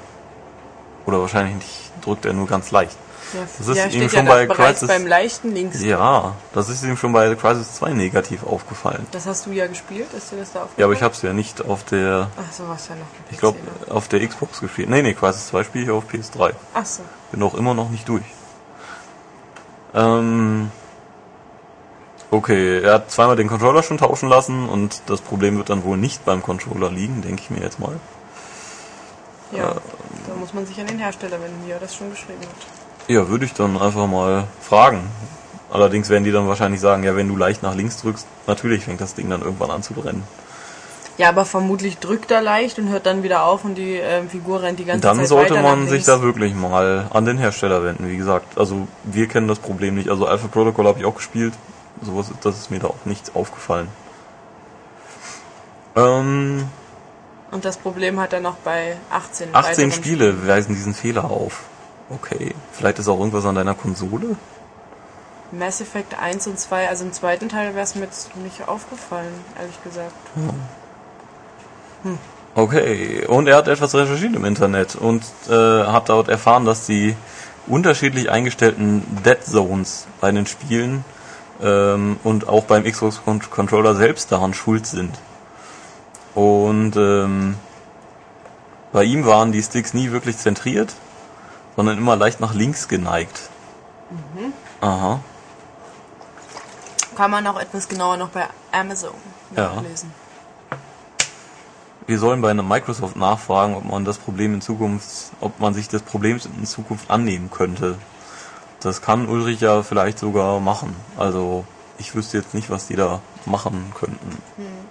Oder wahrscheinlich nicht, drückt er nur ganz leicht. Das ist ja, ihm schon ja bei Crisis- beim leichten Links. Ja, das ist ihm schon bei Crisis 2 negativ aufgefallen. Das hast du ja gespielt, ist dir das da aufgefallen? Ja, aber ich hab's ja nicht auf der, Ach so, was ja noch. ich glaube, auf der Xbox gespielt. Nee, nee, Crisis 2 spiele ich auf PS3. Ach so. Bin auch immer noch nicht durch. Ähm, okay, er hat zweimal den Controller schon tauschen lassen und das Problem wird dann wohl nicht beim Controller liegen, denke ich mir jetzt mal. Ja, da muss man sich an den Hersteller wenden, wie er das schon geschrieben hat. Ja, würde ich dann einfach mal fragen. Allerdings werden die dann wahrscheinlich sagen, ja, wenn du leicht nach links drückst, natürlich fängt das Ding dann irgendwann an zu brennen. Ja, aber vermutlich drückt er leicht und hört dann wieder auf und die ähm, Figur rennt die ganze Dann Zeit sollte weiter man nach sich links. da wirklich mal an den Hersteller wenden, wie gesagt. Also wir kennen das Problem nicht. Also Alpha Protocol habe ich auch gespielt. Sowas, das ist mir da auch nichts aufgefallen. Ähm, Und das Problem hat er noch bei 18. 18 weiteren Spiele weisen diesen Fehler auf. Okay, vielleicht ist auch irgendwas an deiner Konsole? Mass Effect 1 und 2, also im zweiten Teil wäre es mir jetzt nicht aufgefallen, ehrlich gesagt. Okay, und er hat etwas recherchiert im Internet und äh, hat dort erfahren, dass die unterschiedlich eingestellten Dead Zones bei den Spielen ähm, und auch beim Xbox Con- Controller selbst daran schuld sind. Und ähm, bei ihm waren die Sticks nie wirklich zentriert, sondern immer leicht nach links geneigt. Aha. Kann man auch etwas genauer noch bei Amazon Ja. nachlesen. Wir sollen bei einer Microsoft nachfragen, ob man das Problem in Zukunft, ob man sich des Problems in Zukunft annehmen könnte. Das kann Ulrich ja vielleicht sogar machen. Also ich wüsste jetzt nicht, was die da machen könnten.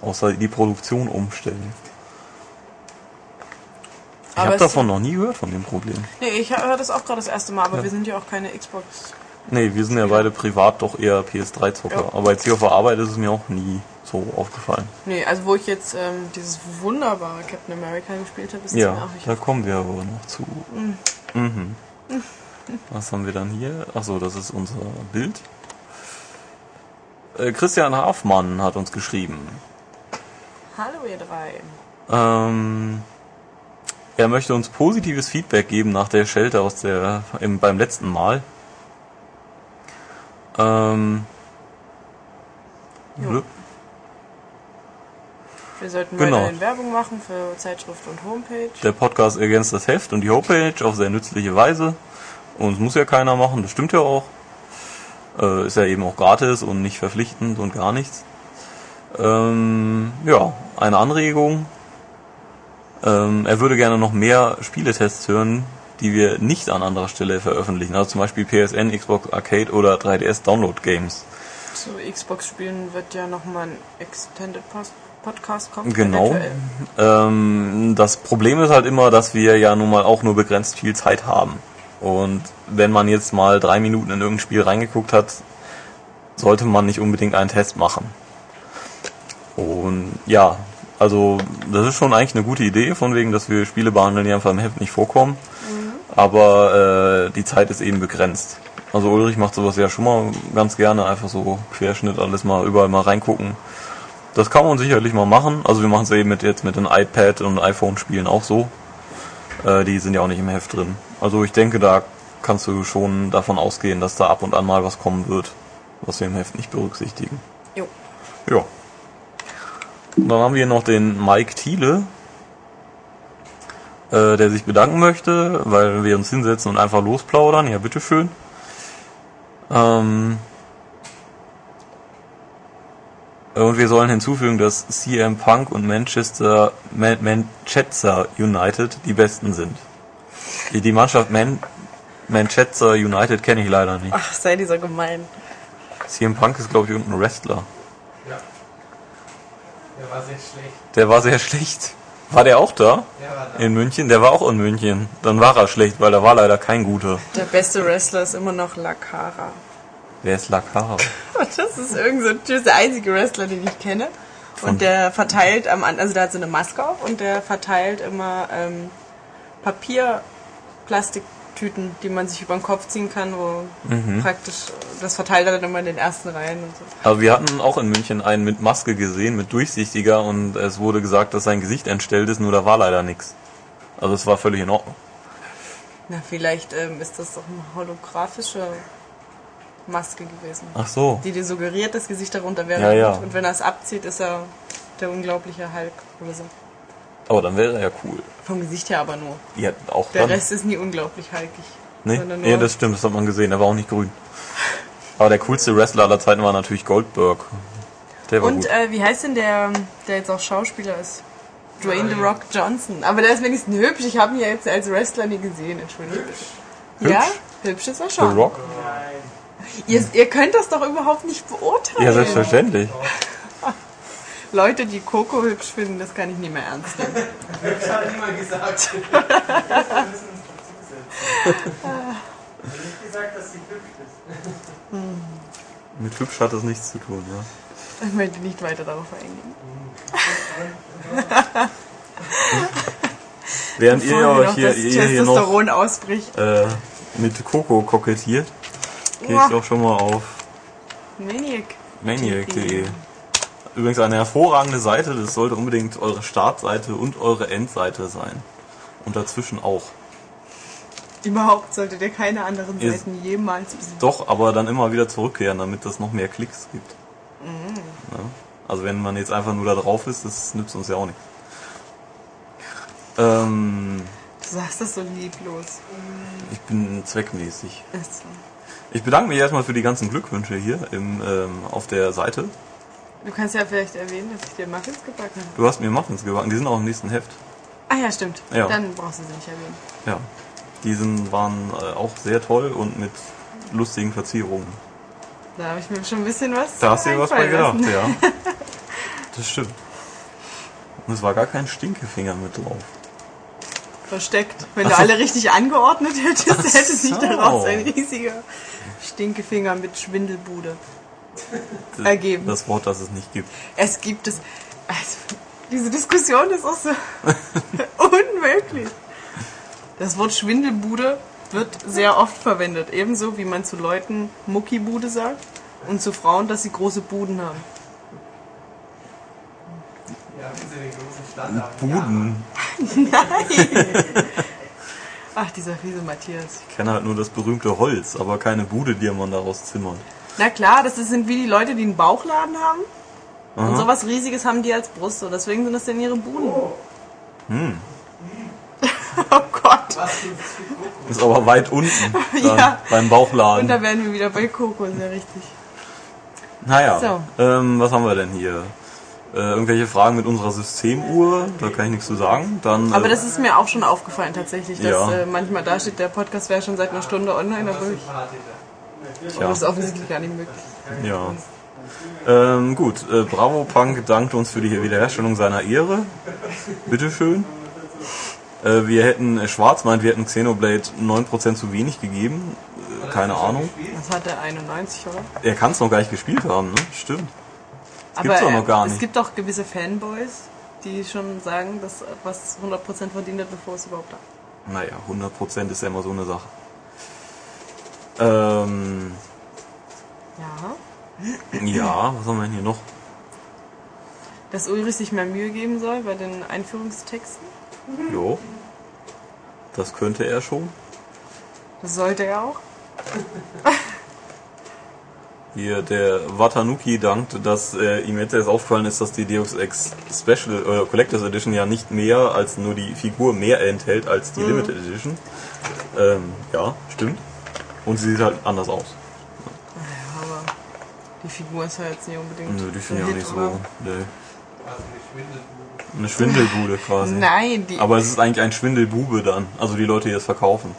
Außer die Produktion umstellen. Ich habe davon noch nie gehört, von dem Problem. Nee, ich höre das auch gerade das erste Mal, aber Ja. wir sind ja auch keine Xbox. Nee, wir sind ja beide privat doch eher PS3-Zocker. Ja. Aber jetzt hier auf der Arbeit ist es mir auch nie so aufgefallen. Nee, also wo ich jetzt ähm, dieses wunderbare Captain America gespielt habe, ist es mir Ja, auch nicht da kommen wir aber noch zu. Mhm. Was haben wir dann hier? Achso, das ist unser Bild. Äh, Christian Hafmann hat uns geschrieben. Hallo ihr drei. Ähm, er möchte uns positives Feedback geben nach der Schelte aus der im, beim letzten Mal. Ähm, Jo. Wir sollten Genau. weiterhin Werbung machen für Zeitschrift und Homepage. Der Podcast ergänzt das Heft und die Homepage auf sehr nützliche Weise. Und es muss ja keiner machen, das stimmt ja auch. Äh, ist ja eben auch gratis und nicht verpflichtend und gar nichts. Ähm, ja, eine Anregung. Ähm, er würde gerne noch mehr Spieletests hören, die wir nicht an anderer Stelle veröffentlichen. Also zum Beispiel PSN, Xbox Arcade oder 3DS Download Games. Zu Xbox-Spielen wird ja nochmal ein Extended Post Podcast kommen. Genau. Ähm, das Problem ist halt immer, dass wir ja nun mal auch nur begrenzt viel Zeit haben. Und wenn man jetzt mal drei Minuten in irgendein Spiel reingeguckt hat, sollte man nicht unbedingt einen Test machen. Und ja, also das ist schon eigentlich eine gute Idee, von wegen, dass wir Spiele behandeln, die einfach im Heft nicht vorkommen. Aber äh, die Zeit ist eben begrenzt. Also Ulrich macht sowas ja schon mal ganz gerne, einfach so Querschnitt, alles mal überall mal reingucken. Das kann man sicherlich mal machen. Also wir machen es eben mit, jetzt mit den iPad und iPhone-Spielen auch so. Äh, die sind ja auch nicht im Heft drin. Also ich denke, da kannst du schon davon ausgehen, dass da ab und an mal was kommen wird, was wir im Heft nicht berücksichtigen. Jo. Ja. Und dann haben wir noch den Mike Thiele, äh, der sich bedanken möchte, weil wir uns hinsetzen und einfach losplaudern. Ja, bitteschön. Ähm, und wir sollen hinzufügen, dass CM Punk und Manchester, Man Manchester United die besten sind. Die, die Mannschaft Man Manchester United kenne ich leider nicht. Ach, sei dieser gemein. CM Punk ist, glaube ich, irgendein Wrestler. Der war sehr schlecht. Der war sehr schlecht. War der auch da? Der war da. In München? Der war auch in München. Dann war er schlecht, weil da war leider kein guter. Der beste Wrestler ist immer noch Lakara. Wer ist Lakara? Das ist irgend so das ist der einzige Wrestler, den ich kenne. Von- Und der verteilt am An- also der hat so eine Maske auf und der verteilt immer ähm, Papier, Plastiktüten, die man sich über den Kopf ziehen kann, wo Mhm. praktisch das verteilt er dann immer in den ersten Reihen und so. Aber wir hatten auch in München einen mit Maske gesehen, mit durchsichtiger und es wurde gesagt, dass sein Gesicht entstellt ist, nur da war leider nichts. Also es war völlig in Ordnung. Na, vielleicht ähm, ist das doch eine holographische Maske gewesen. Ach so. Die dir suggeriert, das Gesicht darunter wäre Ja, ja. Und wenn er es abzieht, ist er der unglaubliche Hulk oder so. Aber dann wäre er ja cool. Vom Gesicht her aber nur. Ja, auch Der dann. Rest ist nie unglaublich hulkig. nee? ja, das stimmt, das hat man gesehen. Er war auch nicht grün. Aber der coolste Wrestler aller Zeiten war natürlich Goldberg. Der war Und gut. äh, wie heißt denn der, der jetzt auch Schauspieler ist? Dwayne The Rock Johnson. Aber der ist wenigstens hübsch. Ich habe ihn ja jetzt als Wrestler nie gesehen, entschuldigung. Hübsch? Ja, hübsch ist er The schon. Rock? Ihr, ihr könnt das doch überhaupt nicht beurteilen. Ja, selbstverständlich. Leute, die Coco hübsch finden, das kann ich nicht mehr ernst nehmen. Das hat niemand gesagt. Ich habe nicht gesagt, dass sie hübsch ist. Mit hübsch hat das nichts zu tun, ja. Ich möchte nicht weiter darauf eingehen. Während ihr Bevor euch hier, ihr hier noch ausbricht. äh, mit Coco kokettiert, gehe ich doch schon mal auf Maniac. Übrigens eine hervorragende Seite. Das sollte unbedingt eure Startseite und eure Endseite sein. Und dazwischen auch. Überhaupt solltet ihr keine anderen Ihr- Seiten jemals besitzen. Doch, aber dann immer wieder zurückkehren, damit es noch mehr Klicks gibt. Ja? Also wenn man jetzt einfach nur da drauf ist, das nützt uns ja auch nichts. Ähm, Du sagst das so lieblos. ich bin zweckmäßig. So. Ich bedanke mich erstmal für die ganzen Glückwünsche hier im, ähm, auf der Seite. Du kannst ja vielleicht erwähnen, dass ich dir Muffins gebacken habe. Du hast mir Muffins gebacken, die sind auch im nächsten Heft. Ah ja, stimmt. Ja. Dann brauchst du sie nicht erwähnen. Ja. Die sind, waren äh, auch sehr toll und mit lustigen Verzierungen. Da habe ich mir schon ein bisschen was Da hast du dir was bei gedacht, lassen. ja. Das stimmt. Und es war gar kein Stinkefinger mit drauf. Versteckt. Wenn Ach du alle richtig angeordnet hättest, hätte sich so. daraus ein riesiger Stinkefinger mit Schwindelbude Das- ergeben. Das Wort, das es nicht gibt. Es gibt es. Also, diese Diskussion ist auch so unmöglich. Das Wort Schwindelbude wird sehr oft verwendet. Ebenso wie man zu Leuten Muckibude sagt und zu Frauen, dass sie große Buden haben. Ja, wie sie den großen Stand haben. Buden. Ach, dieser fiese Matthias. Ich kenne halt nur das berühmte Holz, aber keine Bude, die man daraus zimmert. Na klar, das sind wie die Leute, die einen Bauchladen haben. Und Aha. sowas Riesiges haben die als Brust. Und deswegen sind das denn ihre Buden. Hm. Oh Gott. Ist aber weit unten. Ja. Beim Und Bauchladen. da werden wir wieder bei Kokos, ja richtig. Naja, So. ähm, was haben wir denn hier? Äh, irgendwelche Fragen mit unserer Systemuhr, da kann ich nichts zu sagen. Dann, Aber äh, das ist mir auch schon aufgefallen tatsächlich, dass Ja. äh, manchmal da steht, der Podcast wäre schon seit einer Stunde online, aber ich, Aber das ist offensichtlich gar nicht möglich. Ja. Ähm, gut, äh, Bravo Punk dankt uns für die Wiederherstellung seiner Ehre. Bitteschön. Äh, wir hätten, äh, Schwarz meint, wir hätten Xenoblade 9% zu wenig gegeben. Äh, keine Ahnung. Das hat er 91, oder? Er kann es noch gar nicht gespielt haben, ne? Stimmt. aber gibt's doch noch gar es nicht. gibt doch gewisse Fanboys, die schon sagen, dass was 100% verdient hat, bevor es überhaupt hat. Naja, 100% ist ja immer so eine Sache. Ähm, Ja. ja, was haben wir denn hier noch? Dass Ulrich sich mehr Mühe geben soll bei den Einführungstexten. Jo. Das könnte er schon. Das sollte er auch. Hier, der Watanuki dankt, dass äh, ihm jetzt erst aufgefallen ist, dass die Deus Ex Special äh, Collectors Edition ja nicht mehr als nur die Figur mehr enthält als die Limited Edition. Ähm, ja, stimmt. Und sie sieht halt anders aus. Ja, aber die Figur ist ja jetzt nicht unbedingt. Nö, die finde ich auch nicht so. Nee. Also eine Schwindelbude. Eine Schwindelbude quasi. Nein, die, Aber es ist eigentlich ein Schwindelbube dann. Also die Leute, die es verkaufen.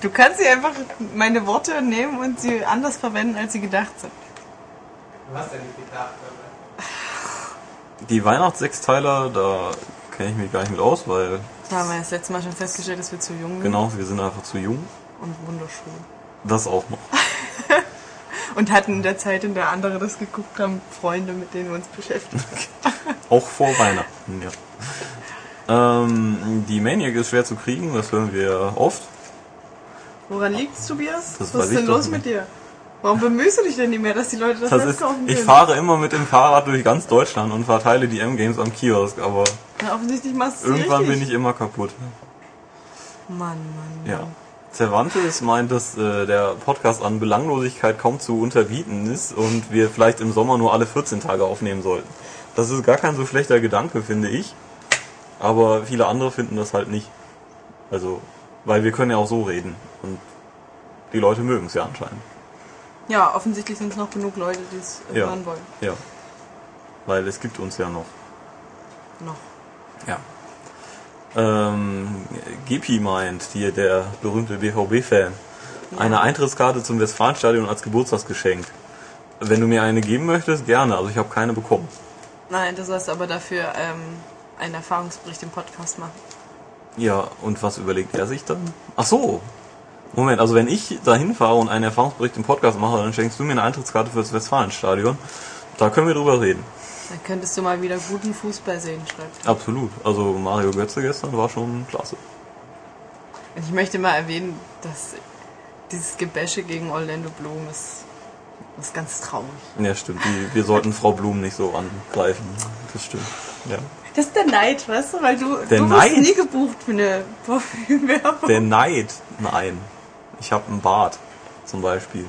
du kannst sie einfach meine Worte nehmen und sie anders verwenden, als sie gedacht sind. Du hast ja nicht gedacht, aber. Die Weihnachtssechsteiler, da kenne ich mich gar nicht mit aus, weil Da haben wir das letzte Mal schon festgestellt, dass wir zu jung sind genau, wir sind einfach zu jung. Und wunderschön. Das auch noch. Und hatten in der Zeit, in der andere das geguckt haben, Freunde, mit denen wir uns beschäftigt. Auch vor Weihnachten, ja. Ähm, die Maniac ist schwer zu kriegen, das hören wir oft. Woran liegt's, Tobias? Das Was ist ich denn los mit dir? Warum bemühst du dich denn nicht mehr, dass die Leute das, Das Netz kaufen ich können? fahre immer mit dem Fahrrad durch ganz Deutschland und verteile die M-Games am Kiosk, aber Na, offensichtlich machst du irgendwann richtig. bin ich immer kaputt. Mann, Mann, Ja. Cervantes meint, dass äh, der Podcast an Belanglosigkeit kaum zu unterbieten ist und wir vielleicht im Sommer nur alle 14 Tage aufnehmen sollten. Das ist gar kein so schlechter Gedanke, finde ich. Aber viele andere finden das halt nicht. Also, weil wir können ja auch so reden. Und die Leute mögen es ja anscheinend. Ja, offensichtlich sind es noch genug Leute, die es äh, Ja. hören wollen. Ja. Weil es gibt uns ja noch. Noch. Ja. Ähm, Gepi meint, hier der berühmte BVB-Fan, eine Eintrittskarte zum Westfalenstadion als Geburtstagsgeschenk. Wenn du mir eine geben möchtest, gerne. Also ich habe keine bekommen. Nein, du sollst aber dafür ähm, einen Erfahrungsbericht im Podcast machen. Ja, und was überlegt er sich dann? Ach so. Moment, also wenn ich da hinfahre und einen Erfahrungsbericht im Podcast mache, dann schenkst du mir eine Eintrittskarte für das Westfalenstadion. Da können wir drüber reden. Dann könntest du mal wieder guten Fußball sehen, schreibt. er. Absolut. Also Mario Götze gestern war schon klasse. Und ich möchte mal erwähnen, dass dieses Gebäsche gegen Orlando Bloom ist ist ganz traurig. Ja, stimmt. Die, wir sollten Frau Blum nicht so angreifen. Das stimmt. Ja. Das ist der Neid, weißt du? Weil du, Der du Neid? nie gebucht für eine Parfümwerbung. Der Neid. Nein. Ich habe einen Bart. Zum Beispiel.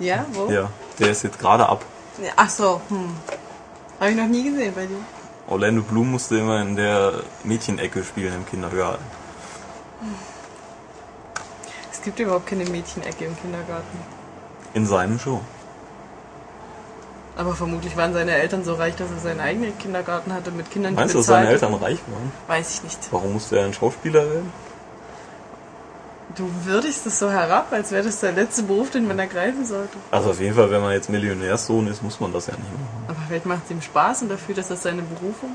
Ja, wo? Ja. Der ist jetzt gerade ab. Ach so, hm. Habe ich noch nie gesehen bei dir. Orlando Bloom musste immer in der Mädchenecke spielen im Kindergarten. Es gibt überhaupt keine Mädchenecke im Kindergarten. In seinem Show. Aber vermutlich waren seine Eltern so reich, dass er seinen eigenen Kindergarten hatte mit Kindern, die Meinst du, dass bezahlt seine Eltern reich waren? Weiß ich nicht. Warum musste er ein Schauspieler werden? Du würdigst es so herab, als wäre das der letzte Beruf, den man ergreifen sollte. Also auf jeden Fall, wenn man jetzt Millionärssohn ist, muss man das ja nicht machen. Aber vielleicht macht es ihm Spaß und dafür, dass das seine Berufung.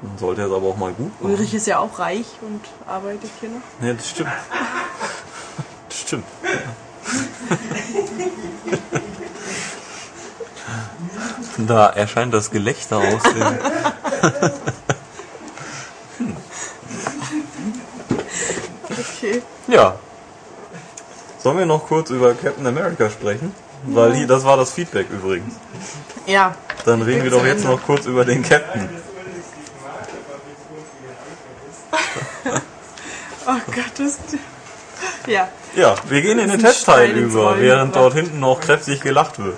Man sollte es aber auch mal gut machen. Ulrich ist ja auch reich und arbeitet hier noch. Ja, das stimmt. Das stimmt. Da erscheint das Gelächter aus dem. Okay. Ja. Sollen wir noch kurz über Captain America sprechen? Weil hier, das war das Feedback übrigens. Ja. Dann reden wir doch jetzt noch kurz über den Captain. Oh Gott, das. Ja. Ja, wir gehen in den Testteil über, während dort hinten noch kräftig gelacht wird.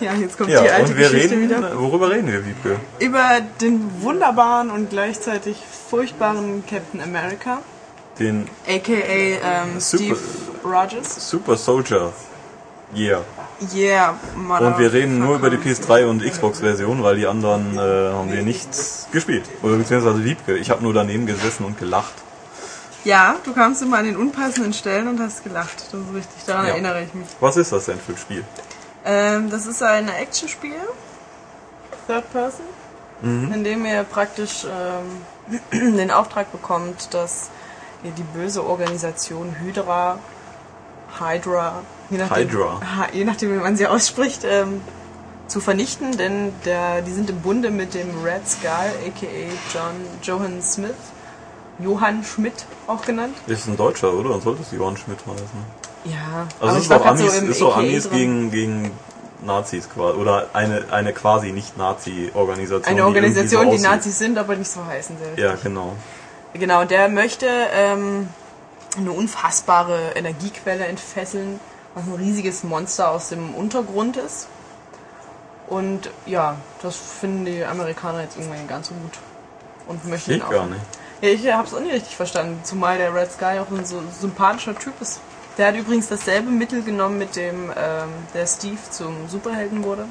Ja, jetzt kommt die Ja, alte und wir Geschichte reden, wieder. worüber reden wir, Wiebke? Über den wunderbaren und gleichzeitig furchtbaren Captain America, Den aka ähm, Super- Steve Rogers. Super Soldier. Yeah. Yeah, Mother. Und wir reden nur über die PS3 und Xbox-Version, weil die anderen äh, haben wir nicht gespielt. Oder beziehungsweise Wiebke. Ich habe nur daneben gesessen und gelacht. Ja, du kamst immer an den unpassenden Stellen und hast gelacht. Das ist richtig, daran Ja. erinnere ich mich. Was ist das denn für ein Spiel? Ähm, das ist ein Actionspiel, Third Person, in dem ihr praktisch ähm, den Auftrag bekommt, dass die böse Organisation Hydra, Hydra, je nachdem, Hydra. Je nachdem wie man sie ausspricht, ähm, zu vernichten, denn der, die sind im Bunde mit dem Red Skull, aka John Johann Smith, Johann Schmidt auch genannt. Ist ein Deutscher, oder? Dann sollte es Johann Schmidt heißen. Ja, Also es ist grad Amis, so ist AKA Amis drin. gegen, gegen Nazis quasi. Oder eine, eine quasi nicht-Nazi-Organisation. Eine die Organisation, die so aussieht. Nazis sind, aber nicht so heißen. Sehr Ja, genau. Genau, der möchte ähm, eine unfassbare Energiequelle entfesseln, was ein riesiges Monster aus dem Untergrund ist. Und ja, das finden die Amerikaner jetzt irgendwann ganz so gut. Und möchten Ich auch. gar nicht. Ja, ich hab's auch nicht richtig verstanden, zumal der Red Sky auch ein so sympathischer Typ ist. Der hat übrigens dasselbe Mittel genommen, mit dem ähm, der Steve zum Superhelden wurde.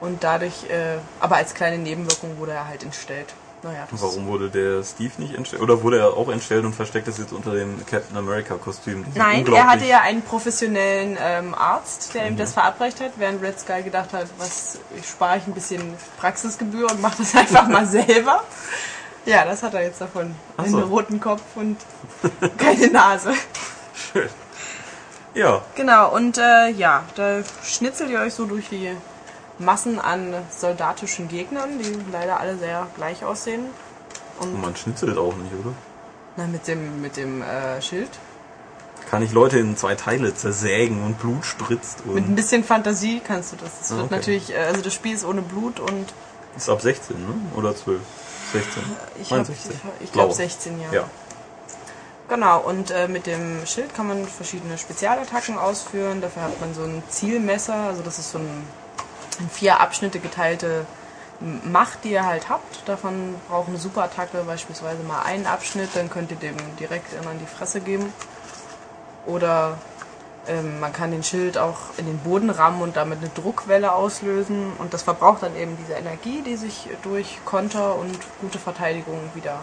Und dadurch, äh, aber als kleine Nebenwirkung wurde er halt entstellt. Naja, Warum wurde der Steve nicht entstellt? Oder wurde er auch entstellt und versteckt ist jetzt unter dem Captain America Kostüm? Die sind Nein, er hatte ja einen professionellen ähm, Arzt, der ihm Mhm. das verabreicht hat, während Red Sky gedacht hat, was ich spare ich ein bisschen Praxisgebühr und mache das einfach mal selber. Ja, das hat er jetzt davon. Ach Einen so. roten Kopf und keine Nase. Schön. Ja, Genau, und äh, ja, da schnitzelt ihr euch so durch die Massen an soldatischen Gegnern, die leider alle sehr gleich aussehen. und man schnitzelt auch nicht, oder? Na, mit dem, mit dem äh, Schild. Kann ich Leute in zwei Teile zersägen und Blut spritzt Mit ein und bisschen Fantasie kannst du das. Das Ah, wird okay. natürlich, äh, also das Spiel ist ohne Blut und ist ab 16, ne? Oder 12? 16? ich, Mein hab- 16. ich, ich Glaube. glaube 16, ja. Ja. Genau, und äh, mit dem Schild kann man verschiedene Spezialattacken ausführen. Dafür hat man so ein Zielmesser, also das ist so ein in vier Abschnitte geteilte Macht, die ihr halt habt. Davon braucht eine Superattacke beispielsweise mal einen Abschnitt, dann könnt ihr dem direkt an die Fresse geben. Oder ähm, man kann den Schild auch in den Boden rammen und damit eine Druckwelle auslösen. Und das verbraucht dann eben diese Energie, die sich durch Konter und gute Verteidigung wieder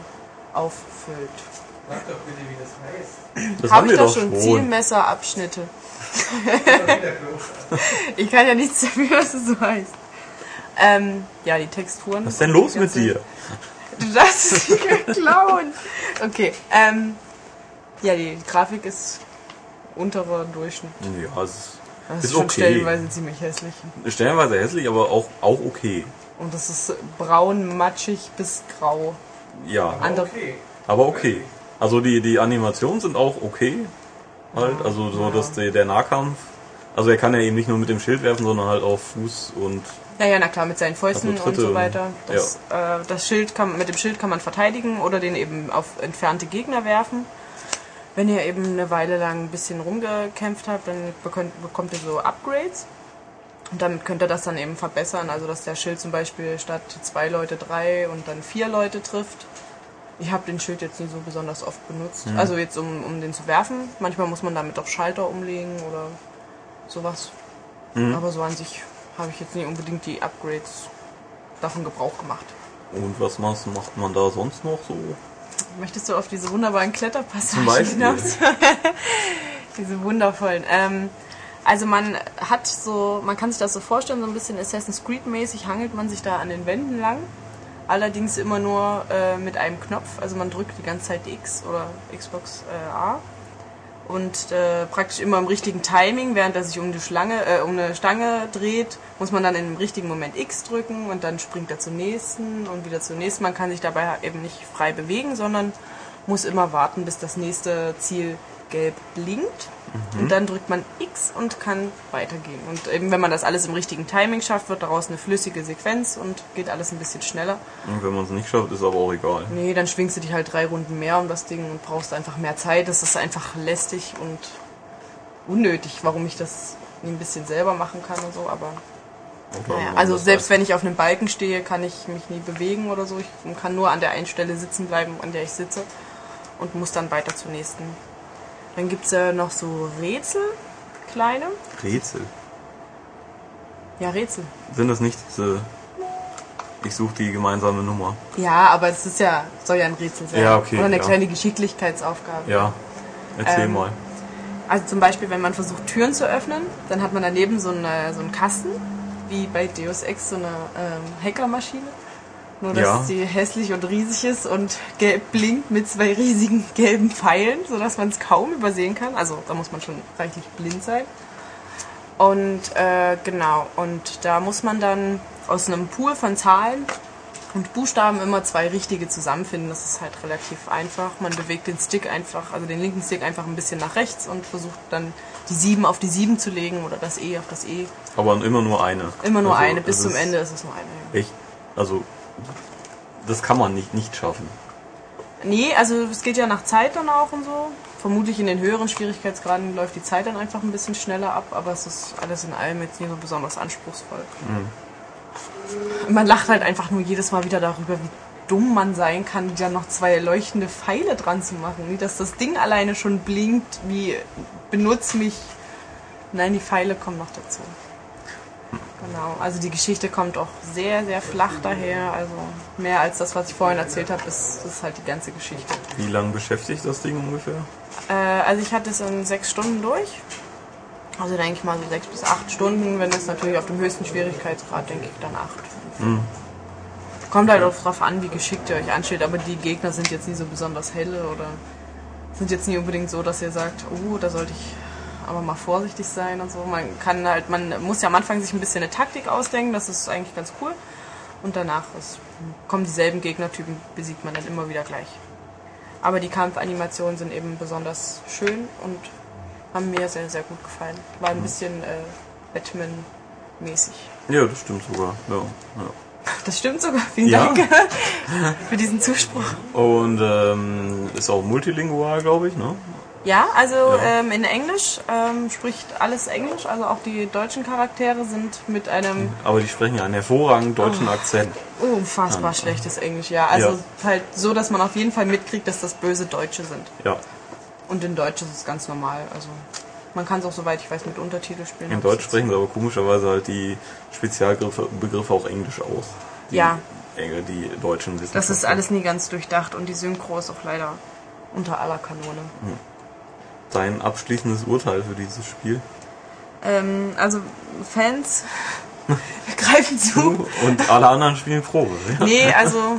auffüllt. Sag doch bitte, wie das heißt. Das Habe haben ich wir doch doch schon schon. Zielmesserabschnitte. Ich kann ja nichts dafür, dass es so heißt. Ähm, ja, die Texturen. Was ist denn los mit dir? Du darfst es nicht klauen. Okay, ähm, ja, die Grafik ist unterer Durchschnitt. Ja, es ist, Das ist, Ist schon okay. stellenweise ziemlich hässlich. stellenweise hässlich, aber auch, auch okay. Und das ist braun, matschig bis grau. Ja, Andere, Okay. aber okay. Also die, die Animationen sind auch okay. halt. Also so, Ja. dass der, der Nahkampf, also er kann ja eben nicht nur mit dem Schild werfen, sondern halt auf Fuß und Ja, ja, na klar, mit seinen Fäusten Also und so weiter. Das, äh, das Schild kann, mit dem Schild kann man verteidigen oder den eben auf entfernte Gegner werfen. Wenn ihr eben eine Weile lang ein bisschen rumgekämpft habt, dann bekommt, bekommt ihr so Upgrades. Und damit könnt ihr das dann eben verbessern. Also, dass der Schild zum Beispiel statt zwei Leute drei und dann vier Leute trifft. Ich habe den Schild jetzt nie so besonders oft benutzt. Also jetzt, um, um den zu werfen. Manchmal muss man damit auch Schalter umlegen oder sowas. Aber so an sich habe ich jetzt nicht unbedingt die Upgrades davon Gebrauch gemacht. und was macht man da sonst noch so? Möchtest du auf diese wunderbaren Kletterpassagen hinaus? diese wundervollen. Ähm, also man hat so, man kann sich das so vorstellen, so ein bisschen Assassin's Creed mäßig hangelt man sich da an den Wänden lang. Allerdings immer nur äh, mit einem Knopf. Also man drückt die ganze Zeit X oder Xbox äh, A. Und äh, praktisch immer im richtigen Timing, während er sich um, die Schlange, äh, um eine Stange dreht, muss man dann im richtigen Moment X drücken und dann springt er zum nächsten und wieder zum nächsten. Man kann sich dabei eben nicht frei bewegen, sondern muss immer warten, bis das nächste Ziel gelb blinkt. Und dann drückt man X und kann weitergehen. Und eben wenn man das alles im richtigen Timing schafft, wird daraus eine flüssige Sequenz und geht alles ein bisschen schneller. Und wenn man es nicht schafft, ist aber auch egal. Nee, dann schwingst du dich halt drei Runden mehr um das Ding und brauchst einfach mehr Zeit. Das ist einfach lästig und unnötig, warum ich das nie ein bisschen selber machen kann und so, aber naja, also selbst wenn ich auf einem Balken stehe, kann ich mich nie bewegen oder so. Ich kann nur an der einen Stelle sitzen bleiben, an der ich sitze und muss dann weiter zur nächsten. Dann gibt's ja noch so Rätsel, kleine. Rätsel. Ja, Rätsel. Sind das nicht diese. Ich suche die gemeinsame Nummer. Ja, aber es ist ja, soll ja ein Rätsel sein. Ja, okay, Oder eine ja. kleine Geschicklichkeitsaufgabe. Ja. Erzähl Ähm, mal. Also zum Beispiel, wenn man versucht, Türen zu öffnen, dann hat man daneben so, eine, so einen Kasten, wie bei Deus Ex, so eine ähm, Hackermaschine. Nur, dass Ja. sie hässlich und riesig ist und gelb blinkt mit zwei riesigen gelben Pfeilen, sodass man es kaum übersehen kann. Also da muss man schon reichlich blind sein. Und äh, genau, und da muss man dann aus einem Pool von Zahlen und Buchstaben immer zwei richtige zusammenfinden. Das ist halt relativ einfach. Man bewegt den Stick einfach, also den linken Stick einfach ein bisschen nach rechts und versucht dann die 7 auf die 7 zu legen oder das E auf das E. Aber immer nur eine. Immer nur Also, eine, bis zum Ende ist es nur eine. Echt. Also. Das kann man nicht, nicht schaffen. Nee, also es geht ja nach Zeit dann auch und so. Vermutlich in den höheren Schwierigkeitsgraden läuft die Zeit dann einfach ein bisschen schneller ab, aber es ist alles in allem jetzt nicht so besonders anspruchsvoll. Man lacht halt einfach nur jedes Mal wieder darüber, wie dumm man sein kann, da noch zwei leuchtende Pfeile dran zu machen. Wie dass das Ding alleine schon blinkt, wie benutz mich. Nein, die Pfeile kommen noch dazu. Genau, also die Geschichte kommt auch sehr, sehr flach daher. Also mehr als das, was ich vorhin erzählt habe, ist, ist halt die ganze Geschichte. Wie lange beschäftigt das Ding ungefähr? Äh, also ich hatte es in sechs Stunden durch. Also denke ich mal so sechs bis acht Stunden. Wenn es natürlich auf dem höchsten Schwierigkeitsgrad, denke ich dann acht. Kommt halt auch drauf an, wie geschickt ihr euch anstellt. Aber die Gegner sind jetzt nie so besonders helle oder sind jetzt nie unbedingt so, dass ihr sagt, oh, da sollte ich aber mal vorsichtig sein und so. Man kann halt, man muss ja am Anfang sich ein bisschen eine Taktik ausdenken. Das ist eigentlich ganz cool. Und danach ist, kommen dieselben Gegnertypen, besiegt man dann immer wieder gleich. Aber die Kampfanimationen sind eben besonders schön und haben mir sehr, sehr gut gefallen. War ein bisschen äh, Batman-mäßig. Ja, das stimmt sogar. Ja, ja. Das stimmt sogar. Vielen Ja. Dank für diesen Zuspruch. Und ähm, ist auch multilingual, glaube ich, ne? Ja, also Ja. Ähm, in Englisch ähm, spricht alles Englisch. Also auch die deutschen Charaktere sind mit einem Aber die sprechen ja einen hervorragend deutschen Akzent. unfassbar schlechtes Englisch. Ja, also Ja. halt so, dass man auf jeden Fall mitkriegt, dass das böse Deutsche sind. Ja. Und in Deutsch ist es ganz normal. Also man kann es auch, soweit ich weiß, mit Untertitel spielen. In Deutsch sprechen sie aber komischerweise halt die Spezialbegriffe Begriffe auch Englisch aus. Die, Ja. Die Deutschen wissen Das ist alles nie ganz durchdacht und die Synchro ist auch leider unter aller Kanone. Dein abschließendes Urteil für dieses Spiel. Ähm, also Fans greifen zu. Und alle anderen spielen Probe. Ja. Nee, also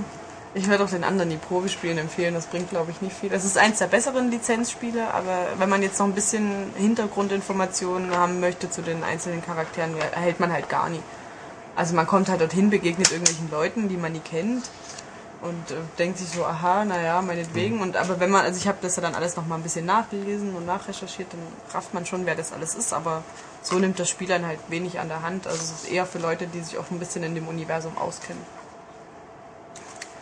ich werde auch den anderen die Probe spielen empfehlen. Das bringt, glaube ich, nicht viel. Das ist eins der besseren Lizenzspiele, aber wenn man jetzt noch ein bisschen Hintergrundinformationen haben möchte zu den einzelnen Charakteren, erhält man halt gar nie. Also man kommt halt dorthin, begegnet irgendwelchen Leuten, die man nie kennt und äh, denkt sich so, aha, naja, meinetwegen. Und aber wenn man, also ich habe das ja dann alles noch mal ein bisschen nachgelesen und nachrecherchiert, dann rafft man schon, wer das alles ist. Aber so nimmt das Spiel dann halt wenig an der Hand. Also es ist eher für Leute, die sich auch ein bisschen in dem Universum auskennen.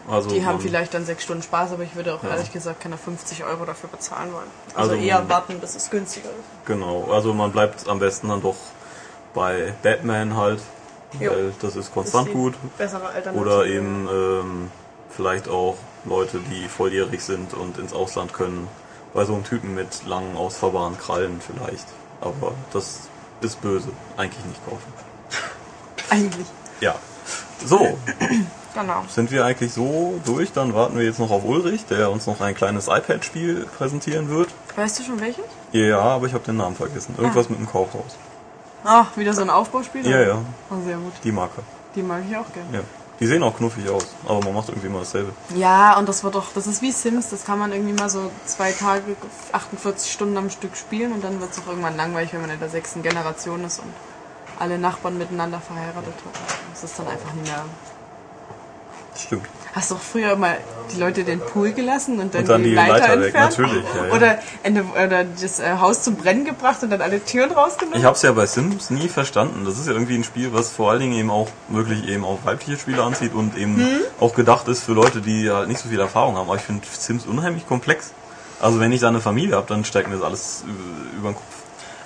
Also Die haben vielleicht dann sechs Stunden Spaß, aber ich würde auch Ja. ehrlich gesagt keine 50 Euro dafür bezahlen wollen. Also, Also eher warten, bis es günstiger ist. Genau, also man bleibt am besten dann doch bei Batman halt, Jo. weil das ist konstant Das ist gut. Bessere Alternative. Oder eben ähm, vielleicht auch Leute, die volljährig sind und ins Ausland können. Bei so einem Typen mit langen, ausfahrbaren Krallen vielleicht. Aber das ist böse. Eigentlich nicht kaufen. Eigentlich. Ja. So, Genau. sind wir eigentlich so durch? Dann warten wir jetzt noch auf Ulrich, der uns noch ein kleines iPad-Spiel präsentieren wird. Weißt du schon welches? Ja, aber ich habe den Namen vergessen. Irgendwas mit dem Kaufhaus. Ah, wieder so ein Aufbauspiel? Ja, ja, Oh, sehr gut. die Marke. Die mag ich auch gerne. Ja. Die sehen auch knuffig aus, aber man macht irgendwie immer dasselbe. Ja, und das wird doch, das ist wie Sims, das kann man irgendwie mal so zwei Tage, 48 Stunden am Stück spielen und dann wird es auch irgendwann langweilig, wenn man in der sechsten Generation ist und alle Nachbarn miteinander verheiratet hat. Das ist dann einfach nicht mehr. Stimmt. Hast du auch früher mal die Leute den Pool gelassen und dann, Und dann die, die Leiter, Leiter weg, entfernt? natürlich, ja, ja. Oder, Ende, oder das äh, Haus zum Brennen gebracht und dann alle Türen rausgenommen? Ich habe es ja bei Sims nie verstanden. Das ist ja irgendwie ein Spiel, was vor allen Dingen eben auch wirklich eben auch weibliche Spieler anzieht und eben Mhm. auch gedacht ist für Leute, die halt nicht so viel Erfahrung haben. Aber ich finde Sims unheimlich komplex. Also wenn ich da eine Familie habe, dann steigt mir das alles äh, über den Kopf.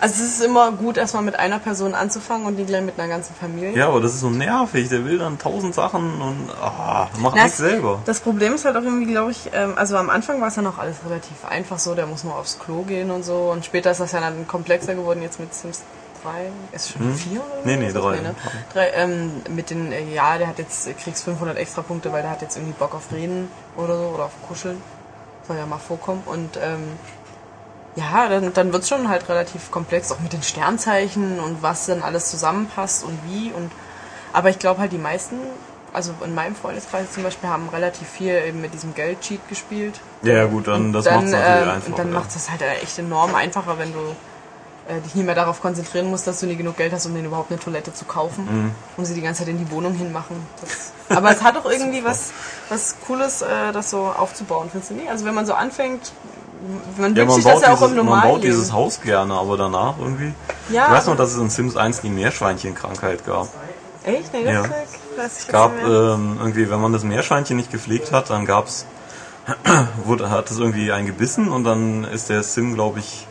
Also es ist immer gut, erstmal mit einer Person anzufangen und die gleich mit einer ganzen Familie. Ja, aber das ist so nervig. Der will dann tausend Sachen und ah, macht nichts selber. Das Problem ist halt auch irgendwie, glaube ich, ähm, also am Anfang war es ja noch alles relativ einfach so, der muss nur aufs Klo gehen und so. Und später ist das ja dann komplexer geworden, jetzt mit Sims 3. Ist schon 4? Hm? Nee, nee, Ist das? drei. ne? drei ähm, mit den, äh, ja, der hat jetzt, kriegst 500 extra Punkte, weil der hat jetzt irgendwie Bock auf Reden oder so oder auf Kuscheln. Soll ja mal vorkommen. Und ähm, ja, dann, dann wird es schon halt relativ komplex, auch mit den Sternzeichen und was dann alles zusammenpasst und wie. Und aber ich glaube halt, die meisten, also in meinem Freundeskreis zum Beispiel, haben relativ viel eben mit diesem Geldcheat gespielt. Ja, gut, dann das macht es natürlich ähm, einfach. Und dann ja. macht es halt echt enorm einfacher, wenn du äh, dich nicht mehr darauf konzentrieren musst, dass du nie genug Geld hast, um denen überhaupt eine Toilette zu kaufen Mhm. und sie die ganze Zeit in die Wohnung hinmachen. Das, aber es hat auch irgendwie was, was Cooles, äh, das so aufzubauen, findest du nicht? Also wenn man so anfängt, man ja, wünscht man sich das baut, ja auch dieses, im man normalen baut dieses Leben. Haus gerne, aber danach irgendwie. Ja, ich weiß noch, dass es in Sims 1 die Meerschweinchenkrankheit gab. Echt? Nee, das Ja. weiß ich Es gab ähm, irgendwie, wenn man das Meerschweinchen nicht gepflegt hat, dann gab's wurde, hat es irgendwie einen gebissen und dann ist der Sim, glaube ich,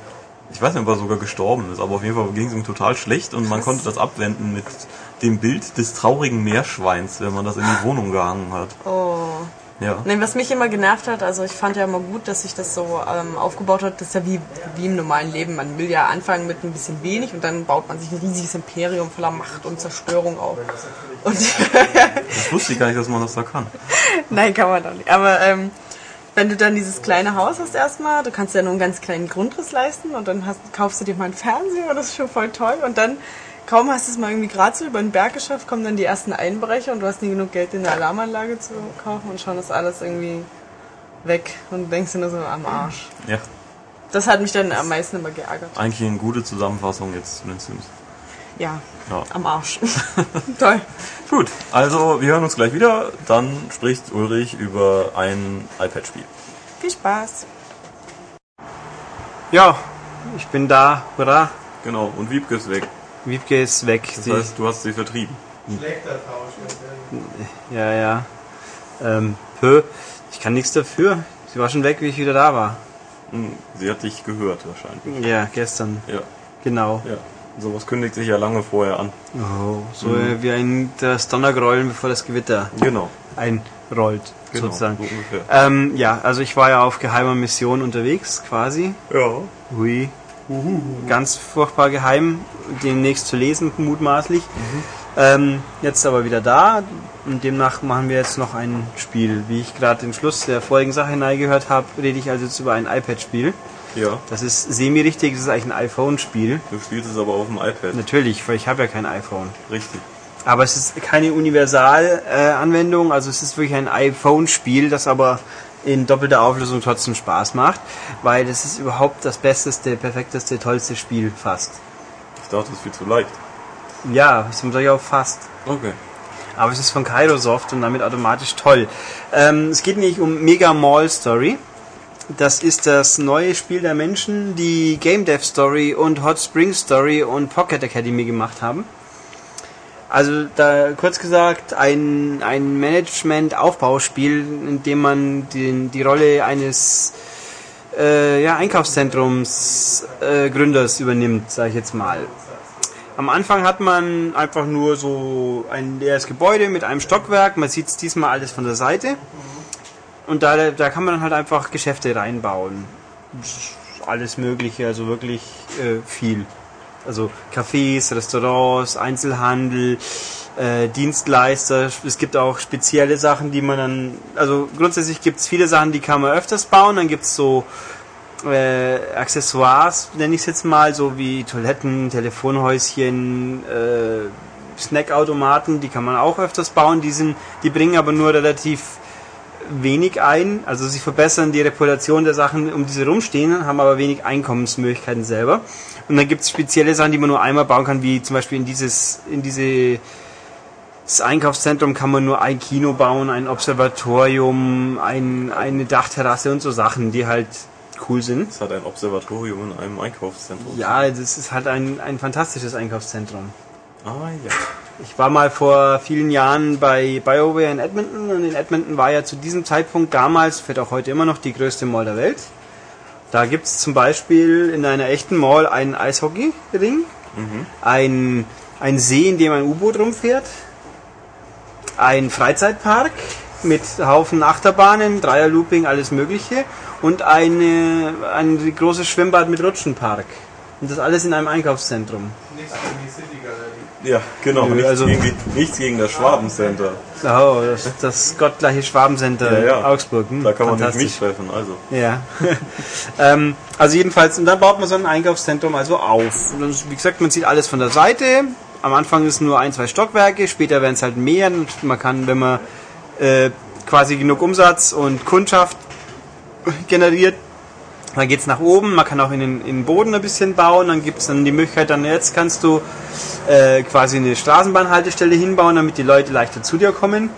ich weiß nicht, ob er sogar gestorben ist, aber auf jeden Fall ging es ihm total schlecht und man konnte das abwenden mit dem Bild des traurigen Meerschweins, wenn man das in die Wohnung gehangen hat. Oh. Ja. Nee, was mich immer genervt hat, also ich fand ja immer gut, dass sich das so ähm, aufgebaut hat, das ist ja wie, wie im normalen Leben. Man will ja anfangen mit ein bisschen wenig und dann baut man sich ein riesiges Imperium voller Macht und Zerstörung auf. Und Das wusste ich gar nicht, dass man das da kann. Nein, kann man doch nicht. Aber ähm, wenn du dann dieses kleine Haus hast erstmal, du kannst ja nur einen ganz kleinen Grundriss leisten und dann hast, kaufst du dir mal einen Fernseher, das ist schon voll toll. Und dann, kaum hast du es mal irgendwie gerade so über den Berg geschafft, kommen dann die ersten Einbrecher und du hast nie genug Geld in eine Alarmanlage zu kaufen und schon ist alles irgendwie weg und denkst dir nur so am Arsch. Ja, Das hat mich dann am meisten immer geärgert. eigentlich eine gute Zusammenfassung jetzt zu den Sims. Ja, Ja. am Arsch. toll. Gut, also wir hören uns gleich wieder. Dann spricht Ulrich über ein iPad-Spiel. Viel Spaß. Ja, ich bin da, hurra. Genau, und Wiebke ist weg. Wiebke ist weg. Das Sie- heißt, du hast sie vertrieben. Schlechter Tausch. ja, ja. Ähm, pö, ich kann nichts dafür. Sie war schon weg, wie ich wieder da war. Hm, Sie hat dich gehört wahrscheinlich. Ja, gestern. Ja, Genau. ja. Sowas kündigt sich ja lange vorher an. Oh, so äh, wie ein das Donnergrollen, bevor das Gewitter Genau, einrollt, genau, sozusagen. so ungefähr. Ähm, ja, also ich war ja auf geheimer Mission unterwegs, quasi. Ja. Hui. Ganz furchtbar geheim, demnächst zu lesen, mutmaßlich. Ähm, jetzt aber wieder da und demnach machen wir jetzt noch ein Spiel. Wie ich gerade den Schluss der vorigen Sache hineingehört habe, rede ich also jetzt über ein iPad-Spiel. Ja, Das ist semi-richtig, das ist eigentlich ein iPhone-Spiel. du spielst es aber auf dem iPad. Natürlich, weil ich habe ja kein iPhone. Richtig. Aber es ist keine Universal-Anwendung, also es ist wirklich ein iPhone-Spiel, das aber in doppelter Auflösung trotzdem Spaß macht, weil es ist überhaupt das besteste, perfekteste, tollste Spiel fast. Ich dachte, es ist viel zu leicht. Ja, ich sage auch fast. Okay. Aber es ist von Kairosoft und damit automatisch toll. Ähm, es geht nicht um Mega Mall Story. Das ist das neue Spiel der Menschen, die Game Dev Story und Hot Spring Story und Pocket Academy gemacht haben. Also da kurz gesagt ein, ein Management-Aufbauspiel, in dem man den, die Rolle eines äh, ja, Einkaufszentrums äh, übernimmt, sage ich jetzt mal. Am Anfang hat man einfach nur so ein leeres Gebäude mit einem Stockwerk. Man sieht es diesmal alles von der Seite. Und da, da kann man dann halt einfach Geschäfte reinbauen. Alles Mögliche, also wirklich äh, viel. Also Cafés, Restaurants, Einzelhandel, äh, Dienstleister. Es gibt auch spezielle Sachen, die man dann. Also grundsätzlich gibt es viele Sachen, die kann man öfters bauen. Dann gibt es so äh, Accessoires, nenne ich es jetzt mal, so wie Toiletten, Telefonhäuschen, äh, Snackautomaten, die kann man auch öfters bauen. Die, sind, die bringen aber nur relativ wenig ein. Also sie verbessern die Reputation der Sachen, um die sie rumstehen, haben aber wenig Einkommensmöglichkeiten selber. Und dann gibt es spezielle Sachen, die man nur einmal bauen kann, wie zum Beispiel in dieses, in diese das Einkaufszentrum kann man nur ein Kino bauen, ein Observatorium, ein, eine Dachterrasse und so Sachen, die halt cool sind. Es hat ein Observatorium in einem Einkaufszentrum. Ja, das ist halt ein, ein fantastisches Einkaufszentrum. Ah ja. Ich war mal vor vielen Jahren bei BioWare in Edmonton und in Edmonton war ja zu diesem Zeitpunkt damals, vielleicht auch heute immer noch, die größte Mall der Welt. Da gibt es zum Beispiel in einer echten Mall einen Eishockey-Ring, ein, ein See, in dem ein U-Boot rumfährt, ein Freizeitpark mit Haufen Achterbahnen, Dreierlooping, alles Mögliche und eine, ein großes Schwimmbad mit Rutschenpark. Und das alles in einem Einkaufszentrum. Nicht so die City Galerie. Ja, genau. Nö, nichts, also- gegen, die- nichts gegen das Schwabencenter. Oh, das, das gottgleiche Schwabencenter Ja, ja. Augsburg. Hm, Da kann man nicht mich treffen. Also. Ja. ähm, also jedenfalls, und dann baut man so ein Einkaufszentrum also auf. Und dann, wie gesagt, man sieht alles von der Seite. Am Anfang ist nur ein, zwei Stockwerke, später werden es halt mehr. Und man kann, wenn man äh, quasi genug Umsatz und Kundschaft generiert, dann geht's nach oben. Man kann auch in den, in den Boden ein bisschen bauen. Dann gibt's dann die Möglichkeit, dann jetzt kannst du äh, quasi eine Straßenbahnhaltestelle hinbauen, damit die Leute leichter zu dir kommen.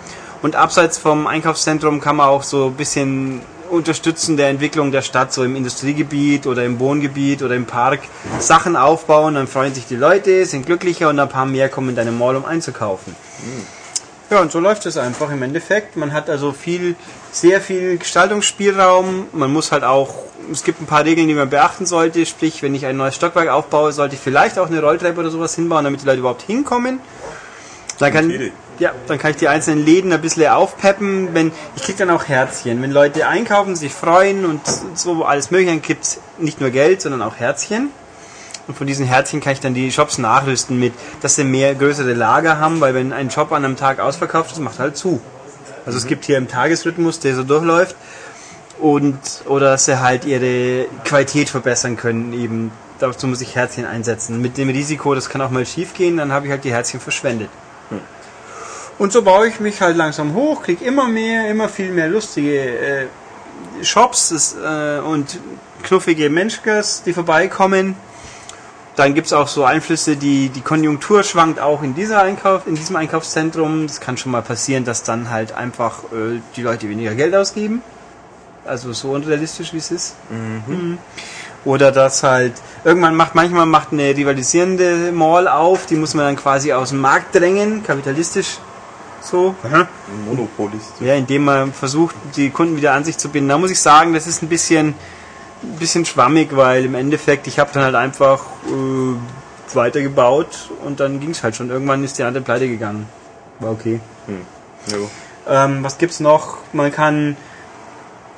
Und abseits vom Einkaufszentrum kann man auch so ein bisschen unterstützen der Entwicklung der Stadt, so im Industriegebiet oder im Wohngebiet oder im Park Sachen aufbauen, dann freuen sich die Leute, sind glücklicher und ein paar mehr kommen in deine Mall, um einzukaufen. Ja, und so läuft es einfach im Endeffekt. Man hat also viel, sehr viel Gestaltungsspielraum. Man muss halt auch, es gibt ein paar Regeln, die man beachten sollte. Sprich, wenn ich ein neues Stockwerk aufbaue, sollte ich vielleicht auch eine Rolltreppe oder sowas hinbauen, damit die Leute überhaupt hinkommen. Dann kann, ja, dann kann ich die einzelnen Läden ein bisschen aufpeppen. Wenn, ich krieg dann auch Herzchen. Wenn Leute einkaufen, sich freuen und so alles mögliche, dann gibt's nicht nur Geld, sondern auch Herzchen. Und von diesen Herzchen kann ich dann die Shops nachrüsten mit, dass sie mehr größere Lager haben, weil wenn ein Shop an einem Tag ausverkauft ist, macht er halt zu. Also es gibt hier im Tagesrhythmus, der so durchläuft, und oder dass sie halt ihre Qualität verbessern können eben. Dazu muss ich Herzchen einsetzen. Mit dem Risiko, das kann auch mal schief gehen, dann habe ich halt die Herzchen verschwendet. Und so baue ich mich halt langsam hoch, kriege immer mehr, immer viel mehr lustige äh, Shops das, äh, und knuffige Menschkes, die vorbeikommen. Dann gibt es auch so Einflüsse, die die Konjunktur schwankt auch in, dieser Einkauf, in diesem Einkaufszentrum. Das kann schon mal passieren, dass dann halt einfach äh, die Leute weniger Geld ausgeben. Also so unrealistisch wie es ist. Mhm. Oder dass halt irgendwann macht manchmal macht eine rivalisierende Mall auf, die muss man dann quasi aus dem Markt drängen, kapitalistisch so. Monopolist. Ja, indem man versucht, die Kunden wieder an sich zu binden. Da muss ich sagen, das ist ein bisschen, ein bisschen schwammig, weil im Endeffekt, ich habe dann halt einfach äh, weitergebaut und dann ging es halt schon. Irgendwann ist die andere pleite gegangen. War okay. Jo. Ähm, was gibt's noch? Man kann,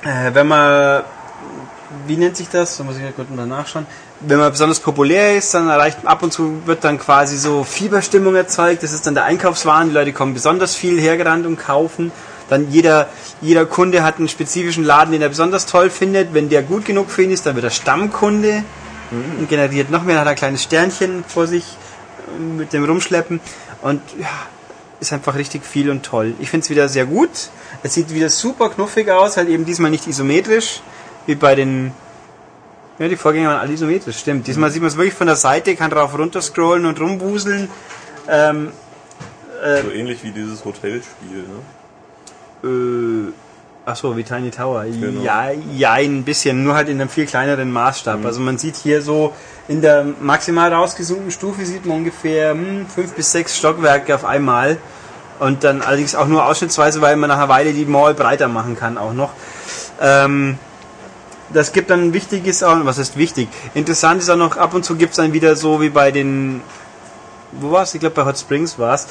äh, wenn man, wie nennt sich das? Da muss ich ja kurz mal nachschauen. Wenn man besonders populär ist, dann erreicht ab und zu wird dann quasi so Fieberstimmung erzeugt. Das ist dann der Einkaufswahn. Die Leute kommen besonders viel hergerannt und kaufen. Dann jeder, jeder Kunde hat einen spezifischen Laden, den er besonders toll findet. Wenn der gut genug für ihn ist, dann wird er Stammkunde und generiert noch mehr. Dann hat er ein kleines Sternchen vor sich äh, mit dem Rumschleppen. Und ja, ist einfach richtig viel und toll. Ich finde es wieder sehr gut. Es sieht wieder super knuffig aus, halt eben diesmal nicht isometrisch, wie bei den. Ja, die Vorgänger waren alle isometrisch, stimmt. Diesmal sieht man es wirklich von der Seite, kann drauf runter scrollen und rumwuseln. Ähm, Äh, So ähnlich wie dieses Hotelspiel, ne? Äh, ach so, wie Tiny Tower. Genau. Ja, ja, ein bisschen, nur halt in einem viel kleineren Maßstab. Mhm. Also man sieht hier so in der maximal rausgezoomten Stufe sieht man ungefähr hm, fünf bis sechs Stockwerke auf einmal. Und dann allerdings auch nur ausschnittsweise, weil man nach einer Weile die Mall breiter machen kann auch noch. Ähm, das gibt dann wichtiges auch, was ist wichtig? Interessant ist auch noch, ab und zu gibt es dann wieder so wie bei den, wo war es? Ich glaube bei Hot Springs war es.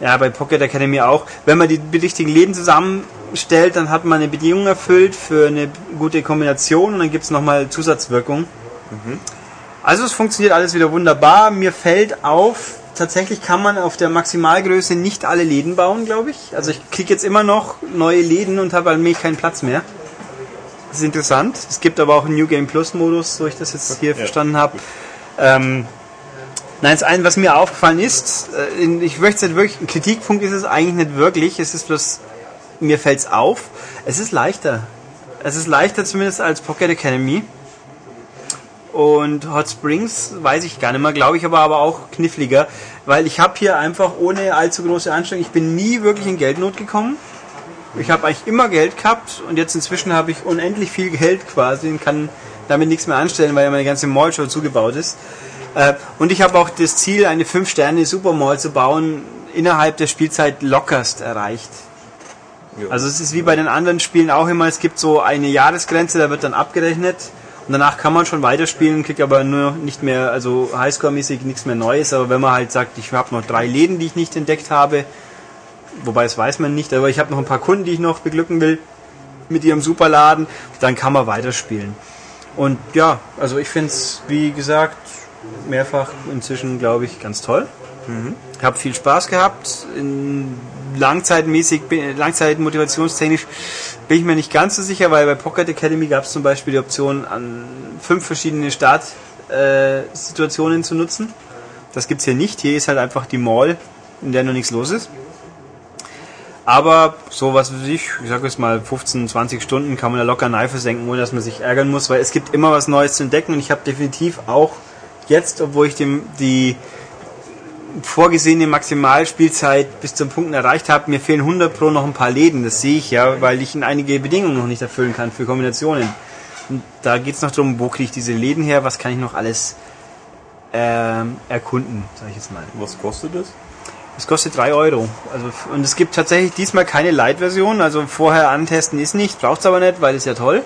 Ja, bei Pocket Academy auch. Wenn man die richtigen Läden zusammenstellt, dann hat man eine Bedingung erfüllt für eine gute Kombination und dann gibt es nochmal Zusatzwirkung. Also es funktioniert alles wieder wunderbar. Mir fällt auf, tatsächlich kann man auf der Maximalgröße nicht alle Läden bauen, glaube ich. Also ich kriege jetzt immer noch neue Läden und habe allmählich keinen Platz mehr. Das ist interessant. Es gibt aber auch einen New Game Plus Modus, so ich das jetzt hier Ja. verstanden habe. Ähm, nein, das eine, was mir aufgefallen ist, äh, ich möchte es nicht wirklich, ein Kritikpunkt ist es eigentlich nicht wirklich, es ist bloß, mir fällt es auf, es ist leichter. Es ist leichter zumindest als Pocket Academy. Und Hot Springs weiß ich gar nicht mehr, glaube ich, aber aber auch kniffliger, weil ich habe hier einfach ohne allzu große Anstrengung, ich bin nie wirklich in Geldnot gekommen. Ich habe eigentlich immer Geld gehabt und jetzt inzwischen habe ich unendlich viel Geld quasi und kann damit nichts mehr anstellen, weil ja meine ganze Mall schon zugebaut ist. Äh, Und ich habe auch das Ziel, eine 5-Sterne-Supermall zu bauen, innerhalb der Spielzeit lockerst erreicht. Ja. Also es ist wie bei den anderen Spielen auch immer, es gibt so eine Jahresgrenze, da wird dann abgerechnet und danach kann man schon weiterspielen, kriegt aber nur nicht mehr, also Highscore-mäßig nichts mehr Neues, aber wenn man halt sagt, ich habe noch drei Läden, die ich nicht entdeckt habe, wobei das weiß man nicht, aber ich habe noch ein paar Kunden, die ich noch beglücken will mit ihrem Superladen, dann kann man weiterspielen. Und ja, also ich finde es, wie gesagt, mehrfach inzwischen, glaube ich, ganz toll. Ich habe viel Spaß gehabt. Langzeitmäßig, langzeitmotivationstechnisch bin ich mir nicht ganz so sicher, weil bei Pocket Academy gab es zum Beispiel die Option, an fünf verschiedene Startsituationen äh, zu nutzen. Das gibt's hier nicht. Hier ist halt einfach die Mall, in der noch nichts los ist. Aber so was weiß ich, ich sag jetzt mal 15, 20 Stunden kann man da locker Neife senken, ohne dass man sich ärgern muss, weil es gibt immer was Neues zu entdecken und ich habe definitiv auch jetzt, obwohl ich dem, die vorgesehene Maximalspielzeit bis zum Punkten erreicht habe, mir fehlen 100 pro noch ein paar Läden, das sehe ich ja, weil ich in einige Bedingungen noch nicht erfüllen kann für Kombinationen. Und da geht es noch darum, wo kriege ich diese Läden her, was kann ich noch alles ähm, erkunden, sage ich jetzt mal. Was kostet es? Es kostet 3 Euro. Also, und es gibt tatsächlich diesmal keine Light-Version. Also vorher antesten ist nicht, braucht es aber nicht, weil es ja toll.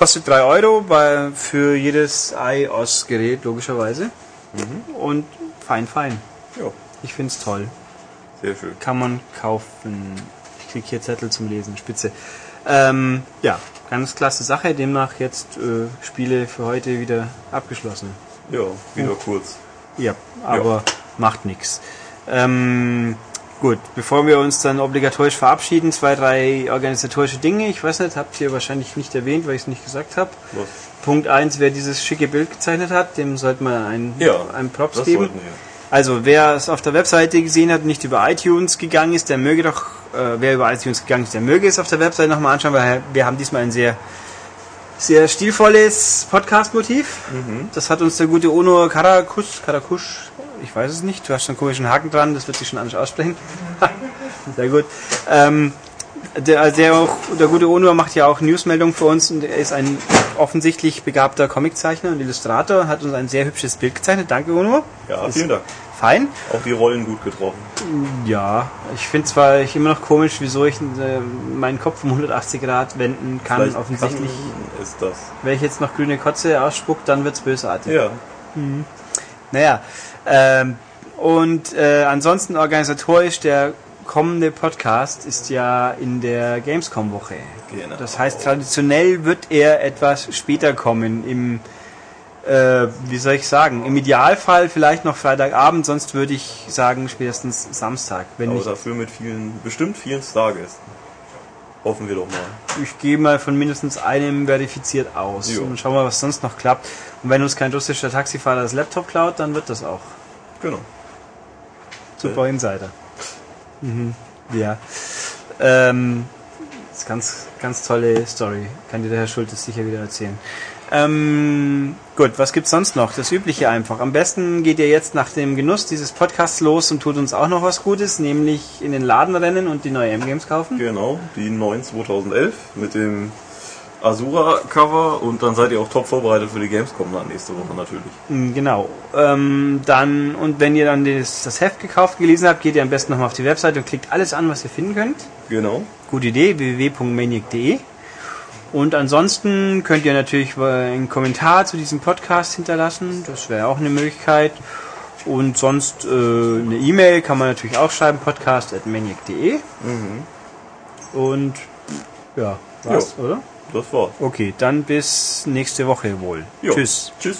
Kostet 3 Euro bei, für jedes iOS-Gerät, logischerweise. Und fein, fein. Ja, Ich finde es toll. sehr schön. Kann man kaufen. Ich krieg hier Zettel zum Lesen, spitze. Ähm, ja, ganz klasse Sache. Demnach jetzt äh, Spiele für heute wieder abgeschlossen. Ja, wieder kurz. Ja, aber macht nichts. Ähm, gut, bevor wir uns dann obligatorisch verabschieden, zwei, drei organisatorische Dinge. Ich weiß nicht, habt ihr wahrscheinlich nicht erwähnt, weil ich es nicht gesagt habe. Punkt eins, wer dieses schicke Bild gezeichnet hat, dem sollte man einen, Ja, einen Props geben. sollten wir. Also, wer es auf der Webseite gesehen hat und nicht über iTunes gegangen ist, der möge doch, äh, wer über iTunes gegangen ist, der möge es auf der Webseite nochmal anschauen, weil wir haben diesmal ein sehr, sehr stilvolles Podcast-Motiv. Das hat uns der gute Ono Karakusch, Karakusch, ich weiß es nicht, du hast einen komischen Haken dran, das wird sich schon anders aussprechen. sehr gut. Ähm, der, der, auch, der gute Ono macht ja auch Newsmeldungen für uns und er ist ein offensichtlich begabter Comiczeichner und Illustrator, hat uns ein sehr hübsches Bild gezeichnet. Danke, Ono. Ja, vielen Dank. Fein. Auch die Rollen gut getroffen. Ja, ich finde zwar ich immer noch komisch, wieso ich äh, meinen Kopf um 180 Grad wenden kann. Vielleicht Offensichtlich, kann- ist das. wenn ich jetzt noch grüne Kotze ausspuckt, dann wird's bösartig. Ja, Naja, ähm, und äh, ansonsten organisatorisch, der kommende Podcast ist ja in der Gamescom-Woche. Genau. Das heißt, traditionell wird er etwas später kommen. Im, äh, wie soll ich sagen, im Idealfall vielleicht noch Freitagabend, sonst würde ich sagen spätestens Samstag. Wenn aber dafür mit vielen, bestimmt vielen Stargästen. Hoffen wir doch mal. ich gehe mal von mindestens einem verifiziert aus. Jo. Und schauen wir, was sonst noch klappt. Und wenn uns kein russischer Taxifahrer das Laptop klaut, dann wird das auch. Genau. Super Insider. Mhm. Ja. Ähm, das ist ganz, ganz tolle Story. Kann dir der Herr Schultes sicher wieder erzählen. Ähm, gut, was gibt's sonst noch? Das Übliche einfach. Am besten geht ihr jetzt nach dem Genuss dieses Podcasts los und tut uns auch noch was Gutes, nämlich in den Laden rennen und die neue M-Games kaufen. Genau, die neuen 2011 mit dem Asura-Cover und dann seid ihr auch top vorbereitet für die Gamescom dann nächste Woche natürlich. Mm, Genau. Ähm, dann, und wenn ihr dann das, das Heft gekauft, gelesen habt, geht ihr am besten nochmal auf die Webseite und klickt alles an, was ihr finden könnt. Genau. Gute Idee, www.maniac.de. Und ansonsten könnt ihr natürlich äh, einen Kommentar zu diesem Podcast hinterlassen. Das wäre auch eine Möglichkeit. Und sonst äh, eine E-Mail kann man natürlich auch schreiben, podcast.maniac.de. Und ja, was, oder? Das war's. Okay, dann bis nächste Woche wohl. Jo. Tschüss. Tschüss.